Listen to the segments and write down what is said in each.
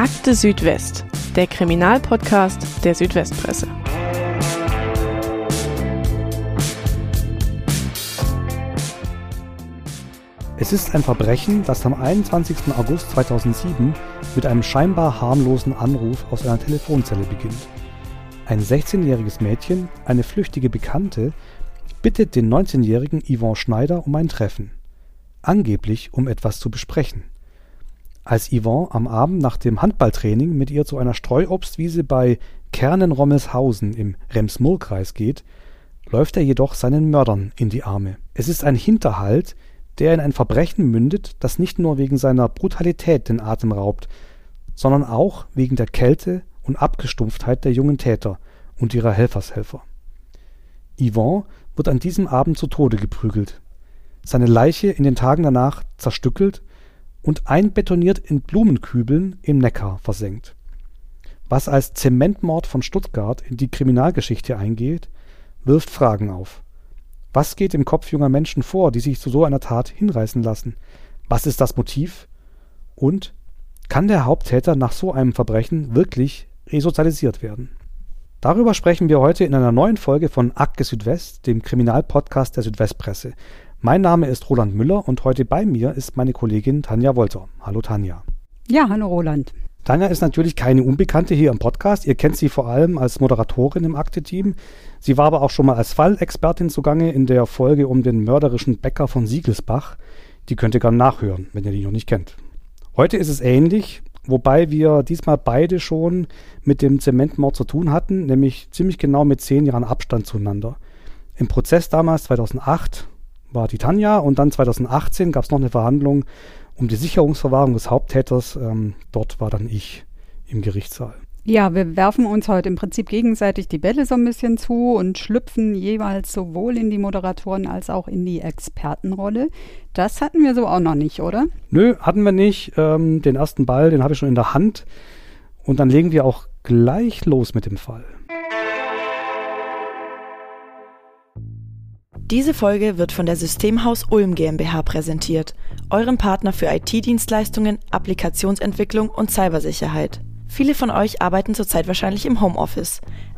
Akte Südwest, der Kriminalpodcast der Südwestpresse. Es ist ein Verbrechen, das am 21. August 2007 mit einem scheinbar harmlosen Anruf aus einer Telefonzelle beginnt. Ein 16-jähriges Mädchen, eine flüchtige Bekannte, bittet den 19-jährigen Yvonne Schneider um ein Treffen. Angeblich um etwas zu besprechen. Als Yvonne am Abend nach dem Handballtraining mit ihr zu einer Streuobstwiese bei Kernen-Rommelshausen im Rems-Murr-Kreis geht, läuft er jedoch seinen Mördern in die Arme. Es ist ein Hinterhalt, der in ein Verbrechen mündet, das nicht nur wegen seiner Brutalität den Atem raubt, sondern auch wegen der Kälte und Abgestumpftheit der jungen Täter und ihrer Helfershelfer. Yvonne wird an diesem Abend zu Tode geprügelt, seine Leiche in den Tagen danach zerstückelt und einbetoniert in Blumenkübeln im Neckar versenkt. Was als Zementmord von Stuttgart in die Kriminalgeschichte eingeht, wirft Fragen auf. Was geht im Kopf junger Menschen vor, die sich zu so einer Tat hinreißen lassen? Was ist das Motiv? Und kann der Haupttäter nach so einem Verbrechen wirklich resozialisiert werden? Darüber sprechen wir heute in einer neuen Folge von Akte Südwest, dem Kriminalpodcast der Südwestpresse. Mein Name ist Roland Müller und heute bei mir ist meine Kollegin Tanja Wolter. Hallo Tanja. Ja, hallo Roland. Tanja ist natürlich keine Unbekannte hier im Podcast. Ihr kennt sie vor allem als Moderatorin im Akte-Team. Sie war aber auch schon mal als Fallexpertin zugange in der Folge um den mörderischen Bäcker von Siegelsbach. Die könnt ihr gerne nachhören, wenn ihr die noch nicht kennt. Heute ist es ähnlich, wobei wir diesmal beide schon mit dem Zementmord zu tun hatten, nämlich ziemlich genau mit zehn Jahren Abstand zueinander. Im Prozess damals 2008 war die Tanja und dann 2018 gab es noch eine Verhandlung um die Sicherungsverwahrung des Haupttäters. Ähm, dort war dann ich im Gerichtssaal. Ja, wir werfen uns heute im Prinzip gegenseitig die Bälle so ein bisschen zu und schlüpfen jeweils sowohl in die Moderatoren als auch in die Expertenrolle. Das hatten wir so auch noch nicht, oder? Nö, hatten wir nicht. Ähm, den ersten Ball, den habe ich schon in der Hand. Und dann legen wir auch gleich los mit dem Fall. Diese Folge wird von der Systemhaus Ulm GmbH präsentiert, eurem Partner für IT-Dienstleistungen, Applikationsentwicklung und Cybersicherheit. Viele von euch arbeiten zurzeit wahrscheinlich im Homeoffice.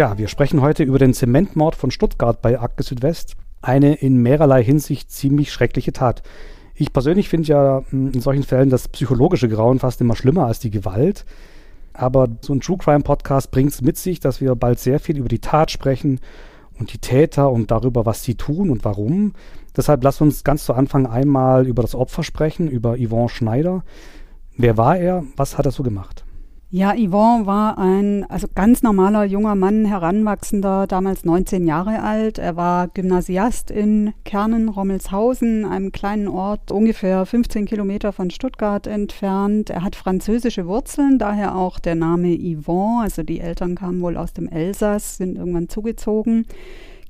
Ja, wir sprechen heute über den Zementmord von Stuttgart bei Akte Südwest. Eine in mehrerlei Hinsicht ziemlich schreckliche Tat. Ich persönlich finde ja hm, in solchen Fällen das psychologische Grauen fast immer schlimmer als die Gewalt. Aber so ein True Crime Podcast bringt es mit sich, dass wir bald sehr viel über die Tat sprechen und die Täter und darüber, was sie tun und warum. Deshalb lass uns ganz zu Anfang einmal über das Opfer sprechen, über Yvonne Schneider. Wer war er? Was hat er so gemacht? Ja, Yvonne war ein also ganz normaler junger Mann, heranwachsender, damals 19 Jahre alt. Er war Gymnasiast in Kernen, Rommelshausen, einem kleinen Ort ungefähr 15 Kilometer von Stuttgart entfernt. Er hat französische Wurzeln, daher auch der Name Yvonne. Also die Eltern kamen wohl aus dem Elsass, sind irgendwann zugezogen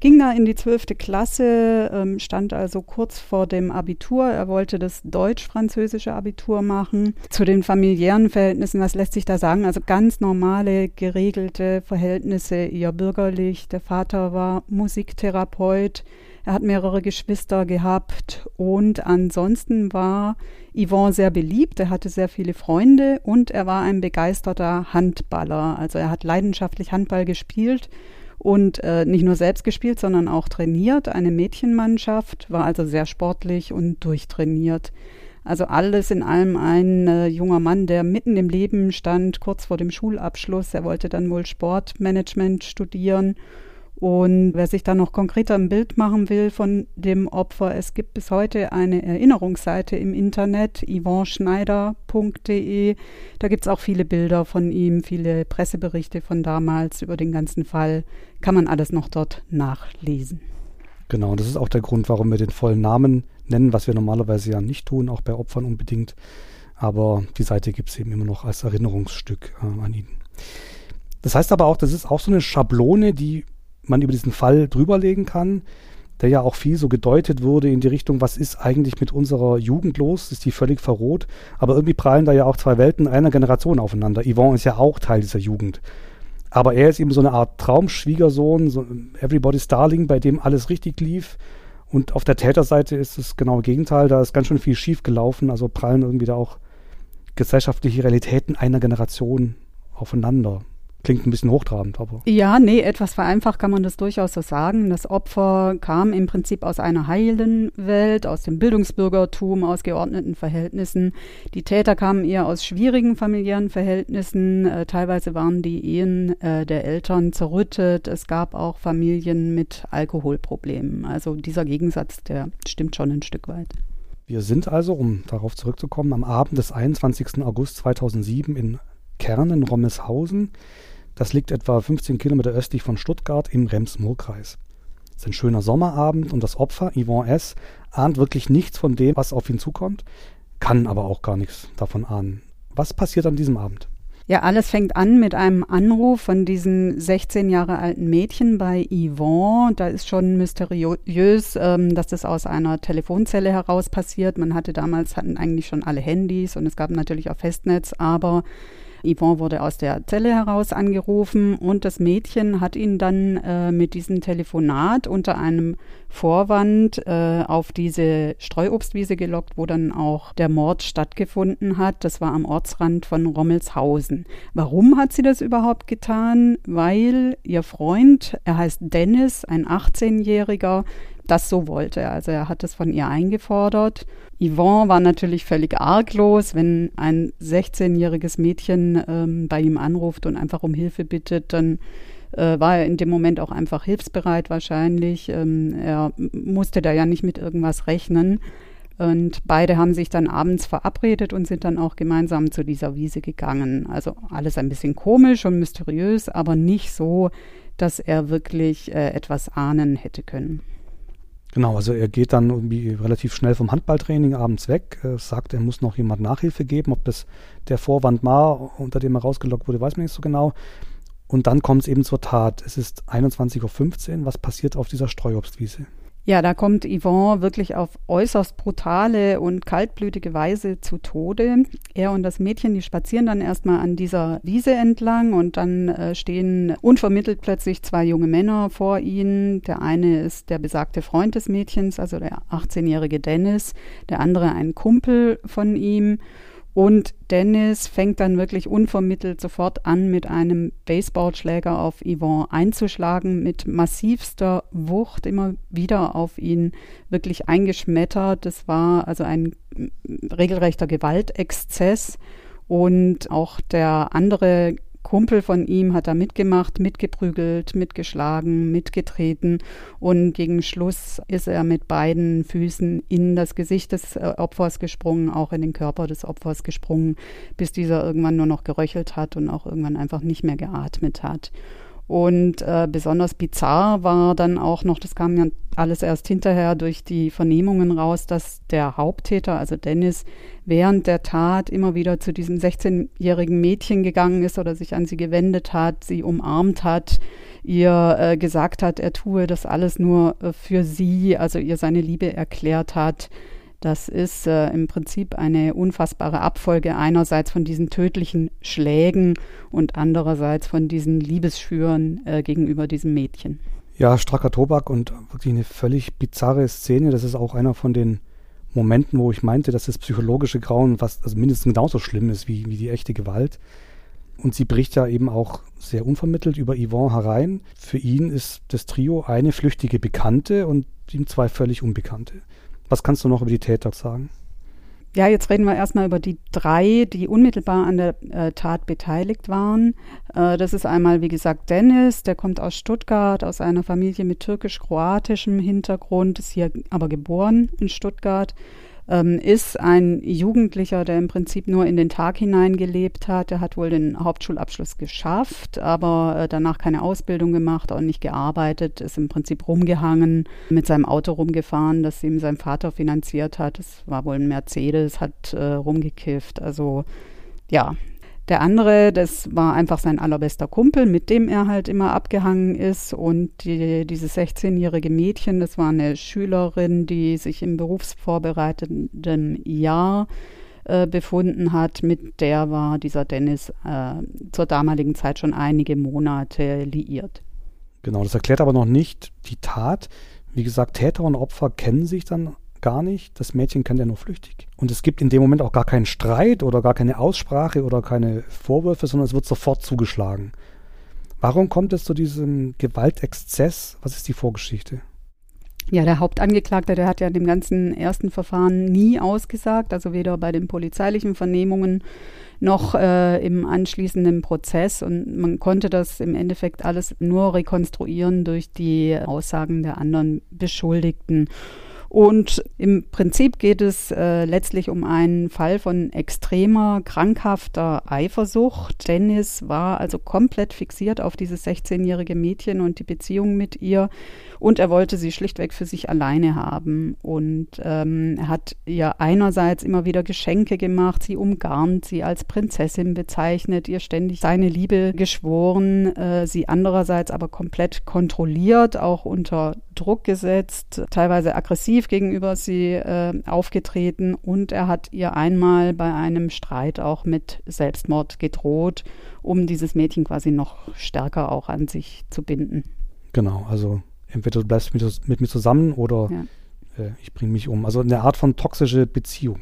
ging da in die zwölfte Klasse, ähm, stand also kurz vor dem Abitur. Er wollte das deutsch-französische Abitur machen. Zu den familiären Verhältnissen, was lässt sich da sagen? Also ganz normale, geregelte Verhältnisse, eher bürgerlich. Der Vater war Musiktherapeut. Er hat mehrere Geschwister gehabt und ansonsten war Yvonne sehr beliebt. Er hatte sehr viele Freunde und er war ein begeisterter Handballer. Also er hat leidenschaftlich Handball gespielt und äh, nicht nur selbst gespielt, sondern auch trainiert. Eine Mädchenmannschaft, war also sehr sportlich und durchtrainiert. Also alles in allem ein äh, junger Mann, der mitten im Leben stand, kurz vor dem Schulabschluss. Er wollte dann wohl Sportmanagement studieren und wer sich da noch konkreter ein Bild machen will von dem Opfer, es gibt bis heute eine Erinnerungsseite im Internet, yvonneschneider.de. Da gibt es auch viele Bilder von ihm, viele Presseberichte von damals über den ganzen Fall. Kann man alles noch dort nachlesen. Genau, das ist auch der Grund, warum wir den vollen Namen nennen, was wir normalerweise ja nicht tun, auch bei Opfern unbedingt. Aber die Seite gibt es eben immer noch als Erinnerungsstück äh, an ihn. Das heißt aber auch, das ist auch so eine Schablone, die man über diesen Fall drüberlegen kann, der ja auch viel so gedeutet wurde in die Richtung, was ist eigentlich mit unserer Jugend los? Ist die völlig verroht? Aber irgendwie prallen da ja auch zwei Welten einer Generation aufeinander. Yvonne ist ja auch Teil dieser Jugend. Aber er ist eben so eine Art Traumschwiegersohn, so Everybody's Darling, bei dem alles richtig lief. Und auf der Täterseite ist das genaue Gegenteil. Da ist ganz schön viel schief gelaufen. Also prallen irgendwie da auch gesellschaftliche Realitäten einer Generation aufeinander. Klingt ein bisschen hochtrabend, aber. Ja, nee, etwas vereinfacht kann man das durchaus so sagen. Das Opfer kam im Prinzip aus einer heilen Welt, aus dem Bildungsbürgertum, aus geordneten Verhältnissen. Die Täter kamen eher aus schwierigen familiären Verhältnissen. Äh, teilweise waren die Ehen äh, der Eltern zerrüttet. Es gab auch Familien mit Alkoholproblemen. Also dieser Gegensatz, der stimmt schon ein Stück weit. Wir sind also, um darauf zurückzukommen, am Abend des 21. August 2007 in Kernen-Rommelshausen. Das liegt etwa 15 Kilometer östlich von Stuttgart im Rems-Murr-Kreis. Es ist ein schöner Sommerabend und das Opfer, Yvonne S., ahnt wirklich nichts von dem, was auf ihn zukommt, kann aber auch gar nichts davon ahnen. Was passiert an diesem Abend? Ja, alles fängt an mit einem Anruf von diesen 16 Jahre alten Mädchen bei Yvonne. Da ist schon mysteriös, ähm, dass das aus einer Telefonzelle heraus passiert. Man hatte damals, hatten eigentlich schon alle Handys und es gab natürlich auch Festnetz, aber Yvonne wurde aus der Zelle heraus angerufen und das Mädchen hat ihn dann äh, mit diesem Telefonat unter einem Vorwand äh, auf diese Streuobstwiese gelockt, wo dann auch der Mord stattgefunden hat. Das war am Ortsrand von Rommelshausen. Warum hat sie das überhaupt getan? Weil ihr Freund, er heißt Dennis, ein 18-Jähriger, das so wollte. Also er hat es von ihr eingefordert. Yvonne war natürlich völlig arglos, wenn ein 16-jähriges Mädchen ähm, bei ihm anruft und einfach um Hilfe bittet, dann äh, war er in dem Moment auch einfach hilfsbereit wahrscheinlich. Ähm, er musste da ja nicht mit irgendwas rechnen. Und beide haben sich dann abends verabredet und sind dann auch gemeinsam zu dieser Wiese gegangen. Also alles ein bisschen komisch und mysteriös, aber nicht so, dass er wirklich äh, etwas ahnen hätte können. Genau, also er geht dann irgendwie relativ schnell vom Handballtraining abends weg, äh, sagt, er muss noch jemand Nachhilfe geben. Ob das der Vorwand war, unter dem er rausgelockt wurde, weiß man nicht so genau. Und dann kommt es eben zur Tat. Es ist 21.15 Uhr. Was passiert auf dieser Streuobstwiese? Ja, da kommt Yvonne wirklich auf äußerst brutale und kaltblütige Weise zu Tode. Er und das Mädchen, die spazieren dann erstmal an dieser Wiese entlang und dann äh, stehen unvermittelt plötzlich zwei junge Männer vor ihnen. Der eine ist der besagte Freund des Mädchens, also der 18-jährige Dennis, der andere ein Kumpel von ihm. Und Dennis fängt dann wirklich unvermittelt sofort an, mit einem Baseballschläger auf Yvonne einzuschlagen, mit massivster Wucht immer wieder auf ihn wirklich eingeschmettert. Das war also ein regelrechter Gewaltexzess. Und auch der andere Kumpel von ihm hat da mitgemacht, mitgeprügelt, mitgeschlagen, mitgetreten und gegen Schluss ist er mit beiden Füßen in das Gesicht des äh, Opfers gesprungen, auch in den Körper des Opfers gesprungen, bis dieser irgendwann nur noch geröchelt hat und auch irgendwann einfach nicht mehr geatmet hat. Und äh, besonders bizarr war dann auch noch, das kam ja alles erst hinterher durch die Vernehmungen raus, dass der Haupttäter, also Dennis, während der Tat immer wieder zu diesem 16-jährigen Mädchen gegangen ist oder sich an sie gewendet hat, sie umarmt hat, ihr äh, gesagt hat, er tue das alles nur äh, für sie, also ihr seine Liebe erklärt hat. Das ist äh, im Prinzip eine unfassbare Abfolge einerseits von diesen tödlichen Schlägen und andererseits von diesen Liebesschwüren äh, gegenüber diesem Mädchen. Ja, stracker Tobak und wirklich eine völlig bizarre Szene. Das ist auch einer von den Momenten, wo ich meinte, dass das psychologische Grauen fast also mindestens genauso schlimm ist wie, wie die echte Gewalt. Und sie bricht ja eben auch sehr unvermittelt über Yvonne herein. Für ihn ist das Trio eine flüchtige Bekannte und ihm zwei völlig Unbekannte. Was kannst du noch über die Täter sagen? ja, jetzt reden wir erstmal über die drei, die unmittelbar an der äh, Tat beteiligt waren. Äh, das ist einmal, wie gesagt, Dennis, der kommt aus Stuttgart, aus einer Familie mit türkisch-kroatischem Hintergrund, ist hier aber geboren in Stuttgart ähm, ist ein Jugendlicher, der im Prinzip nur in den Tag hinein gelebt hat. Er hat wohl den Hauptschulabschluss geschafft, aber äh, danach keine Ausbildung gemacht, auch nicht gearbeitet, ist im Prinzip rumgehangen, mit seinem Auto rumgefahren, das ihm sein Vater finanziert hat. Es war wohl ein Mercedes, hat äh, rumgekifft. Also ja, der andere, das war einfach sein allerbester Kumpel, mit dem er halt immer abgehangen ist. Und die, dieses 16-jährige Mädchen, das war eine Schülerin, die sich im berufsvorbereitenden Jahr äh, befunden hat. Mit der war dieser Dennis äh, zur damaligen Zeit schon einige Monate liiert. Genau, das erklärt aber noch nicht die Tat. Wie gesagt, Täter und Opfer kennen sich dann gar nicht. Das Mädchen kennt er nur flüchtig. Und es gibt in dem Moment auch gar keinen Streit oder gar keine Aussprache oder keine Vorwürfe, sondern es wird sofort zugeschlagen. Warum kommt es zu diesem Gewaltexzess? Was ist die Vorgeschichte? Ja, der Hauptangeklagte, der hat ja in dem ganzen ersten Verfahren nie ausgesagt, also weder bei den polizeilichen Vernehmungen noch äh, im anschließenden Prozess. Und man konnte das im Endeffekt alles nur rekonstruieren durch die Aussagen der anderen Beschuldigten. Und im Prinzip geht es äh, letztlich um einen Fall von extremer, krankhafter Eifersucht. Dennis war also komplett fixiert auf dieses 16-jährige Mädchen und die Beziehung mit ihr. Und er wollte sie schlichtweg für sich alleine haben. Und ähm, er hat ihr einerseits immer wieder Geschenke gemacht, sie umgarnt, sie als Prinzessin bezeichnet, ihr ständig seine Liebe geschworen, äh, sie andererseits aber komplett kontrolliert, auch unter Druck gesetzt, teilweise aggressiv gegenüber sie äh, aufgetreten. Und er hat ihr einmal bei einem Streit auch mit Selbstmord gedroht, um dieses Mädchen quasi noch stärker auch an sich zu binden. Genau, also entweder du bleibst mit, mit mir zusammen oder ja. äh, ich bringe mich um. Also eine Art von toxische Beziehung,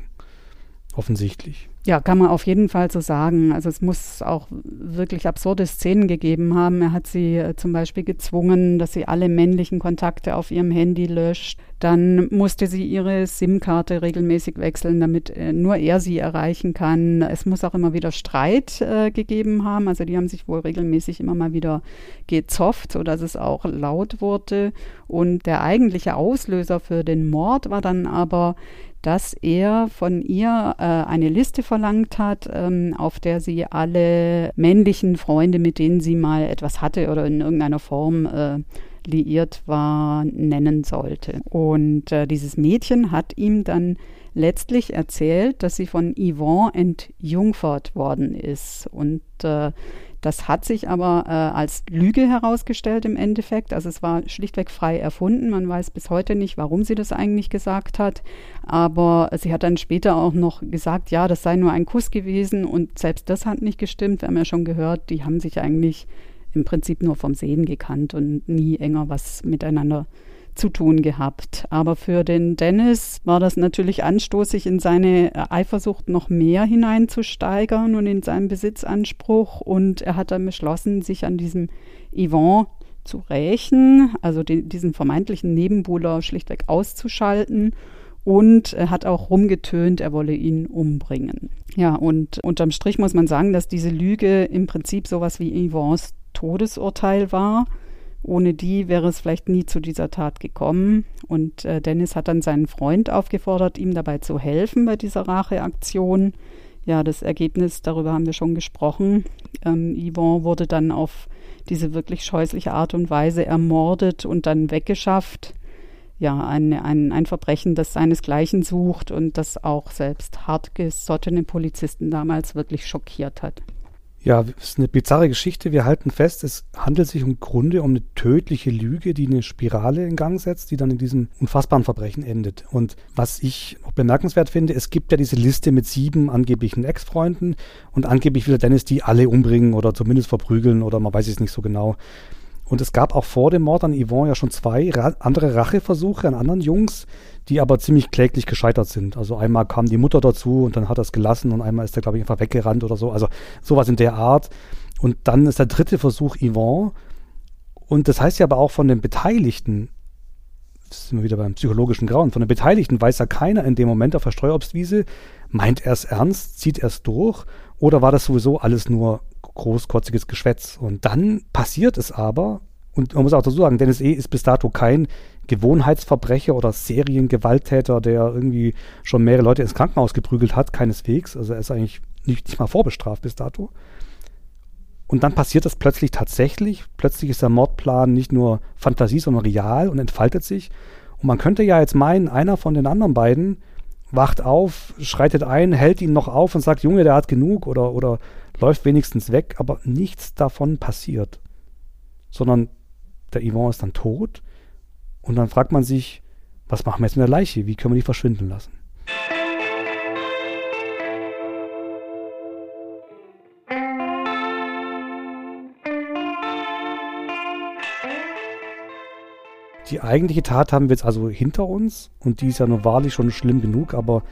offensichtlich. Ja, kann man auf jeden Fall so sagen. Also es muss auch wirklich absurde Szenen gegeben haben. Er hat sie äh, zum Beispiel gezwungen, dass sie alle männlichen Kontakte auf ihrem Handy löscht. Dann musste sie ihre SIM-Karte regelmäßig wechseln, damit äh, nur er sie erreichen kann. Es muss auch immer wieder Streit äh, gegeben haben. Also die haben sich wohl regelmäßig immer mal wieder gezofft, sodass es auch laut wurde. Und der eigentliche Auslöser für den Mord war dann aber dass er von ihr äh, eine Liste verlangt hat, ähm, auf der sie alle männlichen Freunde, mit denen sie mal etwas hatte oder in irgendeiner Form äh, liiert war, nennen sollte. Und äh, dieses Mädchen hat ihm dann letztlich erzählt, dass sie von Yvonne entjungfert worden ist. Und äh, das hat sich aber äh, als Lüge herausgestellt im Endeffekt. Also es war schlichtweg frei erfunden. Man weiß bis heute nicht, warum sie das eigentlich gesagt hat. Aber sie hat dann später auch noch gesagt, ja, das sei nur ein Kuss gewesen. Und selbst das hat nicht gestimmt. Wir haben ja schon gehört, die haben sich eigentlich im Prinzip nur vom Sehen gekannt und nie enger was miteinander zu tun gehabt. Aber für den Dennis war das natürlich anstoßig, in seine Eifersucht noch mehr hineinzusteigern und in seinen Besitzanspruch. Und er hat dann beschlossen, sich an diesem Yvonne zu rächen, also die, diesen vermeintlichen Nebenbuhler schlichtweg auszuschalten. Und er hat auch rumgetönt, er wolle ihn umbringen. Ja, und unterm Strich muss man sagen, dass diese Lüge im Prinzip sowas wie Yvonnes Todesurteil war. Ohne die wäre es vielleicht nie zu dieser Tat gekommen. Und äh, Dennis hat dann seinen Freund aufgefordert, ihm dabei zu helfen bei dieser Racheaktion. Ja, das Ergebnis, darüber haben wir schon gesprochen. Ähm, Yvonne wurde dann auf diese wirklich scheußliche Art und Weise ermordet und dann weggeschafft. Ja, ein, ein, ein Verbrechen, das seinesgleichen sucht und das auch selbst hartgesottene Polizisten damals wirklich schockiert hat. Ja, es ist eine bizarre Geschichte. Wir halten fest, es handelt sich im Grunde um eine tödliche Lüge, die eine Spirale in Gang setzt, die dann in diesem unfassbaren Verbrechen endet. Und was ich auch bemerkenswert finde, es gibt ja diese Liste mit sieben angeblichen Ex-Freunden und angeblich will Dennis die alle umbringen oder zumindest verprügeln oder man weiß es nicht so genau. Und es gab auch vor dem Mord an Yvonne ja schon zwei ra andere Racheversuche an anderen Jungs, die aber ziemlich kläglich gescheitert sind. Also einmal kam die Mutter dazu und dann hat er es gelassen und einmal ist er, glaube ich, einfach weggerannt oder so. Also sowas in der Art. Und dann ist der dritte Versuch Yvonne. Und das heißt ja aber auch von den Beteiligten, sind wir wieder beim psychologischen Grauen, von den Beteiligten weiß ja keiner in dem Moment auf der Streuobstwiese, meint er es ernst, zieht er es durch oder war das sowieso alles nur großkotziges Geschwätz? Und dann passiert es aber, und man muss auch dazu sagen, Dennis E. ist bis dato kein Gewohnheitsverbrecher oder Seriengewalttäter, der irgendwie schon mehrere Leute ins Krankenhaus geprügelt hat, keineswegs. Also er ist eigentlich nicht, nicht mal vorbestraft bis dato. Und dann passiert das plötzlich tatsächlich. Plötzlich ist der Mordplan nicht nur Fantasie, sondern real und entfaltet sich. Und man könnte ja jetzt meinen, einer von den anderen beiden wacht auf, schreitet ein, hält ihn noch auf und sagt, Junge, der hat genug oder, oder läuft wenigstens weg, aber nichts davon passiert. Sondern der Yvonne ist dann tot und dann fragt man sich, was machen wir jetzt mit der Leiche? Wie können wir die verschwinden lassen? Die eigentliche Tat haben wir jetzt also hinter uns und die ist ja nur wahrlich schon schlimm genug, aber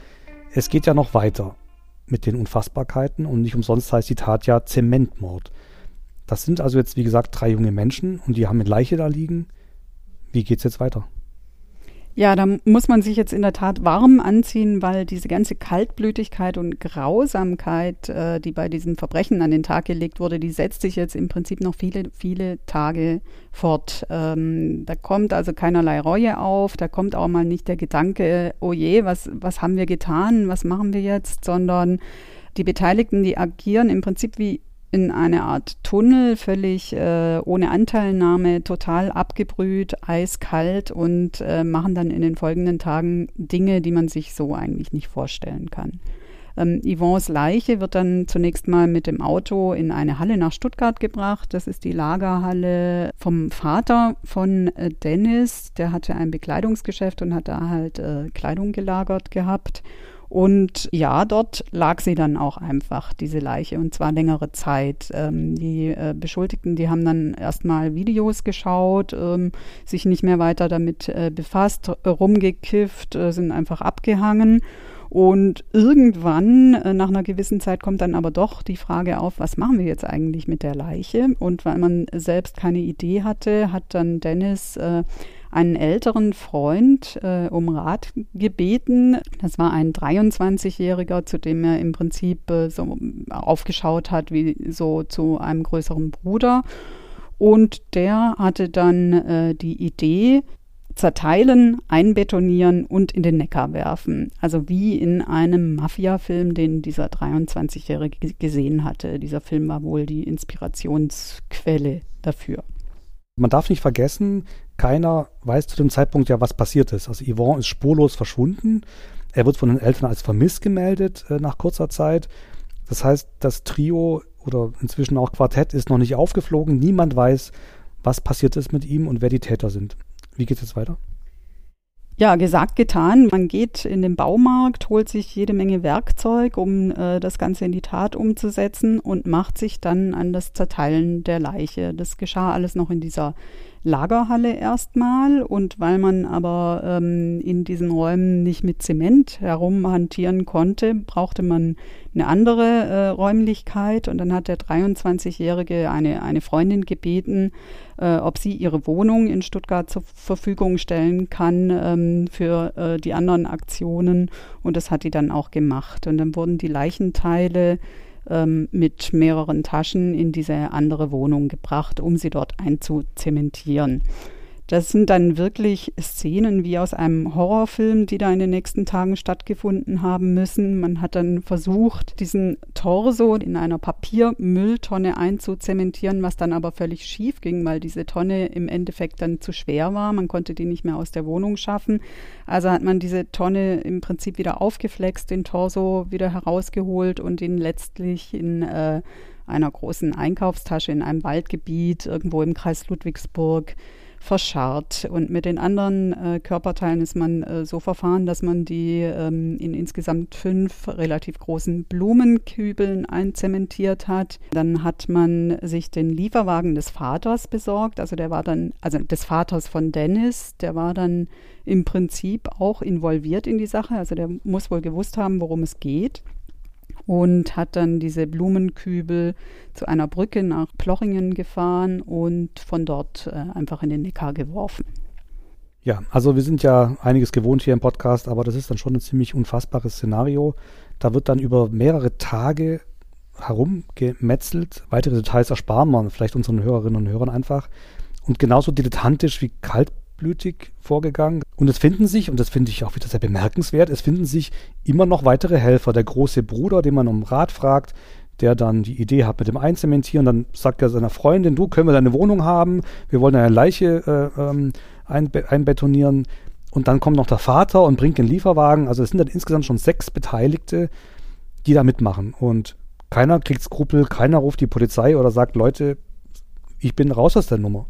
es geht ja noch weiter mit den Unfassbarkeiten und nicht umsonst heißt die Tat ja Zementmord. Das sind also jetzt, wie gesagt, drei junge Menschen und die haben eine Leiche da liegen. Wie geht's jetzt weiter? Ja, da muss man sich jetzt in der Tat warm anziehen, weil diese ganze Kaltblütigkeit und Grausamkeit, äh, die bei diesen Verbrechen an den Tag gelegt wurde, die setzt sich jetzt im Prinzip noch viele, viele Tage fort. Ähm, da kommt also keinerlei Reue auf, da kommt auch mal nicht der Gedanke, oh je, was, was haben wir getan, was machen wir jetzt, sondern die Beteiligten, die agieren im Prinzip wie in eine Art Tunnel, völlig äh, ohne Anteilnahme, total abgebrüht, eiskalt und äh, machen dann in den folgenden Tagen Dinge, die man sich so eigentlich nicht vorstellen kann. Ähm, Yvonnes Leiche wird dann zunächst mal mit dem Auto in eine Halle nach Stuttgart gebracht. Das ist die Lagerhalle vom Vater von äh, Dennis. Der hatte ein Bekleidungsgeschäft und hat da halt äh, Kleidung gelagert gehabt. Und ja, dort lag sie dann auch einfach, diese Leiche, und zwar längere Zeit. Ähm, die äh, Beschuldigten, die haben dann erstmal Videos geschaut, ähm, sich nicht mehr weiter damit äh, befasst, rumgekifft, äh, sind einfach abgehangen. Und irgendwann, äh, nach einer gewissen Zeit, kommt dann aber doch die Frage auf, was machen wir jetzt eigentlich mit der Leiche? Und weil man selbst keine Idee hatte, hat dann Dennis äh, einen älteren Freund äh, um Rat gebeten. Das war ein 23-Jähriger, zu dem er im Prinzip äh, so aufgeschaut hat wie so zu einem größeren Bruder. Und der hatte dann äh, die Idee, zerteilen, einbetonieren und in den Neckar werfen. Also wie in einem Mafia-Film, den dieser 23-Jährige gesehen hatte. Dieser Film war wohl die Inspirationsquelle dafür. Man darf nicht vergessen, keiner weiß zu dem Zeitpunkt ja, was passiert ist. Also Yvonne ist spurlos verschwunden. Er wird von den Eltern als vermisst gemeldet äh, nach kurzer Zeit. Das heißt, das Trio oder inzwischen auch Quartett ist noch nicht aufgeflogen. Niemand weiß, was passiert ist mit ihm und wer die Täter sind. Wie geht es jetzt weiter? Ja, gesagt, getan. Man geht in den Baumarkt, holt sich jede Menge Werkzeug, um äh, das Ganze in die Tat umzusetzen und macht sich dann an das Zerteilen der Leiche. Das geschah alles noch in dieser Lagerhalle erstmal und weil man aber ähm, in diesen Räumen nicht mit Zement herumhantieren konnte, brauchte man eine andere äh, Räumlichkeit. Und dann hat der 23-Jährige eine, eine Freundin gebeten, äh, ob sie ihre Wohnung in Stuttgart zur Verfügung stellen kann ähm, für äh, die anderen Aktionen. Und das hat die dann auch gemacht. Und dann wurden die Leichenteile ähm, mit mehreren Taschen in diese andere Wohnung gebracht, um sie dort einzuzementieren. Das sind dann wirklich Szenen wie aus einem Horrorfilm, die da in den nächsten Tagen stattgefunden haben müssen. Man hat dann versucht, diesen Torso in einer Papiermülltonne einzuzementieren, was dann aber völlig schief ging, weil diese Tonne im Endeffekt dann zu schwer war. Man konnte die nicht mehr aus der Wohnung schaffen. Also hat man diese Tonne im Prinzip wieder aufgeflext, den Torso wieder herausgeholt und ihn letztlich in äh, einer großen Einkaufstasche in einem Waldgebiet irgendwo im Kreis Ludwigsburg verscharrt. Und mit den anderen äh, Körperteilen ist man äh, so verfahren, dass man die ähm, in insgesamt fünf relativ großen Blumenkübeln einzementiert hat. Dann hat man sich den Lieferwagen des Vaters besorgt. Also der war dann, also des Vaters von Dennis, der war dann im Prinzip auch involviert in die Sache. Also der muss wohl gewusst haben, worum es geht und hat dann diese Blumenkübel zu einer Brücke nach Plochingen gefahren und von dort äh, einfach in den Neckar geworfen. Ja, also wir sind ja einiges gewohnt hier im Podcast, aber das ist dann schon ein ziemlich unfassbares Szenario. Da wird dann über mehrere Tage herumgemetzelt. Weitere Details ersparen wir vielleicht unseren Hörerinnen und Hörern einfach. Und genauso dilettantisch wie kaltblütig vorgegangen. Und es finden sich, und das finde ich auch wieder sehr bemerkenswert, es finden sich immer noch weitere Helfer. Der große Bruder, den man um Rat fragt, der dann die Idee hat mit dem Einzementieren, dann sagt er seiner Freundin, du, können wir deine Wohnung haben? Wir wollen eine Leiche äh, ähm, einbe einbetonieren. Und dann kommt noch der Vater und bringt den Lieferwagen. Also es sind dann insgesamt schon sechs Beteiligte, die da mitmachen. Und keiner kriegt Skrupel, keiner ruft die Polizei oder sagt, Leute, ich bin raus aus der Nummer.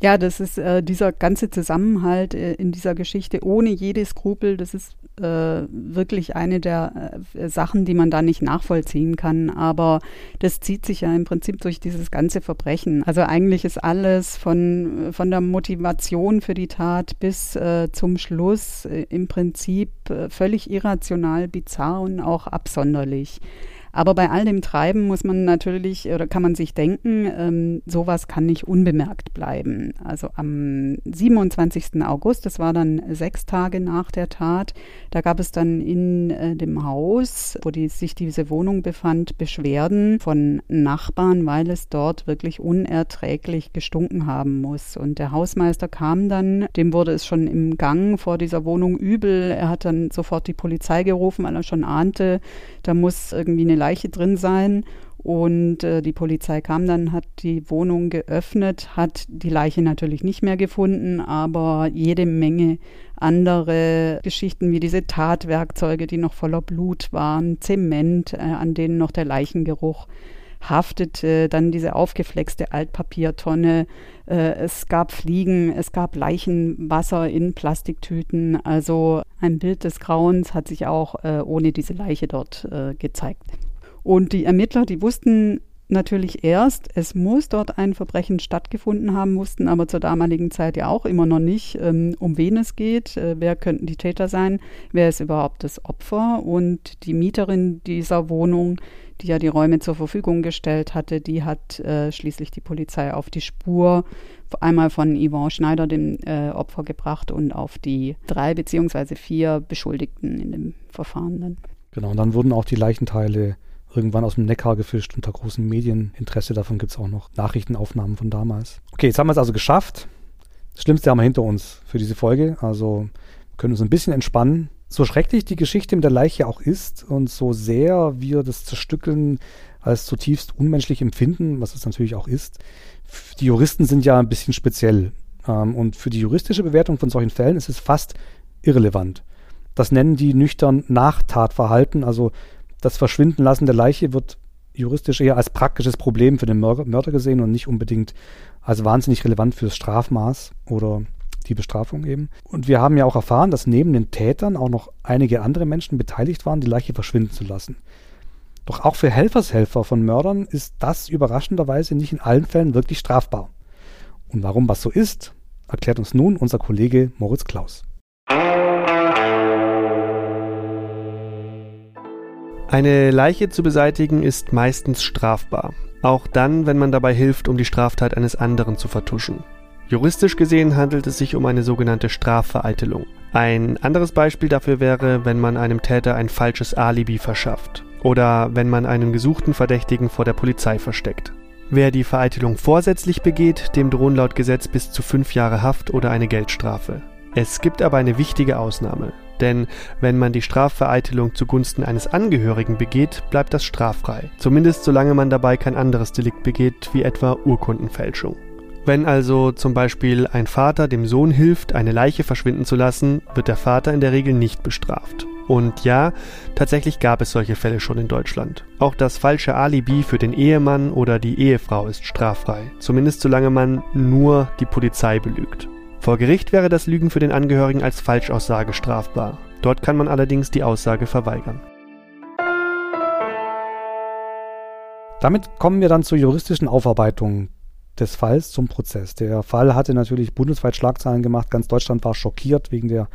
Ja, das ist äh, dieser ganze Zusammenhalt äh, in dieser Geschichte ohne jede Skrupel, das ist äh, wirklich eine der äh, Sachen, die man da nicht nachvollziehen kann. Aber das zieht sich ja im Prinzip durch dieses ganze Verbrechen. Also eigentlich ist alles von, von der Motivation für die Tat bis äh, zum Schluss äh, im Prinzip völlig irrational, bizarr und auch absonderlich. Aber bei all dem Treiben muss man natürlich oder kann man sich denken, ähm, sowas kann nicht unbemerkt bleiben. Also am 27. August, das war dann sechs Tage nach der Tat, da gab es dann in äh, dem Haus, wo die, sich diese Wohnung befand, Beschwerden von Nachbarn, weil es dort wirklich unerträglich gestunken haben muss. Und der Hausmeister kam dann, dem wurde es schon im Gang vor dieser Wohnung übel. Er hat dann sofort die Polizei gerufen, weil er schon ahnte, da muss irgendwie eine Leiche drin sein. Und äh, die Polizei kam dann, hat die Wohnung geöffnet, hat die Leiche natürlich nicht mehr gefunden, aber jede Menge andere Geschichten wie diese Tatwerkzeuge, die noch voller Blut waren, Zement, äh, an denen noch der Leichengeruch haftete, dann diese aufgeflexte Altpapiertonne, äh, es gab Fliegen, es gab Leichenwasser in Plastiktüten, also ein Bild des Grauens hat sich auch äh, ohne diese Leiche dort äh, gezeigt. Und die Ermittler, die wussten natürlich erst, es muss dort ein Verbrechen stattgefunden haben, wussten aber zur damaligen Zeit ja auch immer noch nicht, ähm, um wen es geht, äh, wer könnten die Täter sein, wer ist überhaupt das Opfer. Und die Mieterin dieser Wohnung, die ja die Räume zur Verfügung gestellt hatte, die hat äh, schließlich die Polizei auf die Spur einmal von Yvonne Schneider, dem äh, Opfer, gebracht und auf die drei beziehungsweise vier Beschuldigten in dem Verfahren dann. Genau, und dann wurden auch die Leichenteile irgendwann aus dem Neckar gefischt unter großem Medieninteresse. Davon gibt es auch noch Nachrichtenaufnahmen von damals. Okay, jetzt haben wir es also geschafft. Das Schlimmste haben wir hinter uns für diese Folge. Also können uns ein bisschen entspannen. So schrecklich die Geschichte mit der Leiche auch ist und so sehr wir das Zerstückeln als zutiefst unmenschlich empfinden, was es natürlich auch ist, die Juristen sind ja ein bisschen speziell. Ähm, und für die juristische Bewertung von solchen Fällen ist es fast irrelevant. Das nennen die nüchtern Nachtatverhalten, also das Verschwinden lassen der Leiche wird juristisch eher als praktisches Problem für den Mörder gesehen und nicht unbedingt als wahnsinnig relevant fürs Strafmaß oder die Bestrafung eben. Und wir haben ja auch erfahren, dass neben den Tätern auch noch einige andere Menschen beteiligt waren, die Leiche verschwinden zu lassen. Doch auch für Helfershelfer von Mördern ist das überraschenderweise nicht in allen Fällen wirklich strafbar. Und warum das so ist, erklärt uns nun unser Kollege Moritz Klaus. Eine Leiche zu beseitigen ist meistens strafbar, auch dann, wenn man dabei hilft, um die Straftat eines anderen zu vertuschen. Juristisch gesehen handelt es sich um eine sogenannte Strafvereitelung. Ein anderes Beispiel dafür wäre, wenn man einem Täter ein falsches Alibi verschafft oder wenn man einen gesuchten Verdächtigen vor der Polizei versteckt. Wer die Vereitelung vorsätzlich begeht, dem drohen laut Gesetz bis zu fünf Jahre Haft oder eine Geldstrafe. Es gibt aber eine wichtige Ausnahme. Denn wenn man die Strafvereitelung zugunsten eines Angehörigen begeht, bleibt das straffrei. Zumindest solange man dabei kein anderes Delikt begeht, wie etwa Urkundenfälschung. Wenn also zum Beispiel ein Vater dem Sohn hilft, eine Leiche verschwinden zu lassen, wird der Vater in der Regel nicht bestraft. Und ja, tatsächlich gab es solche Fälle schon in Deutschland. Auch das falsche Alibi für den Ehemann oder die Ehefrau ist straffrei, zumindest solange man nur die Polizei belügt. Vor Gericht wäre das Lügen für den Angehörigen als Falschaussage strafbar. Dort kann man allerdings die Aussage verweigern. Damit kommen wir dann zur juristischen Aufarbeitung des Falls zum Prozess. Der Fall hatte natürlich bundesweit Schlagzeilen gemacht. Ganz Deutschland war schockiert wegen der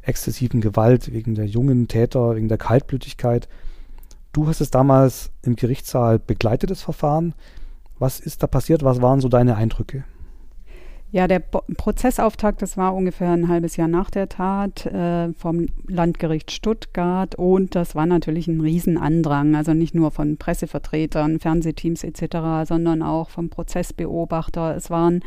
exzessiven Gewalt, wegen der jungen Täter, wegen der Kaltblütigkeit. Du hast es damals im Gerichtssaal begleitet, das Verfahren. Was ist da passiert? Was waren so deine Eindrücke? Ja, der Prozessauftakt, das war ungefähr ein halbes Jahr nach der Tat äh, vom Landgericht Stuttgart und das war natürlich ein Riesenandrang, also nicht nur von Pressevertretern, Fernsehteams etc., sondern auch vom Prozessbeobachter. Es waren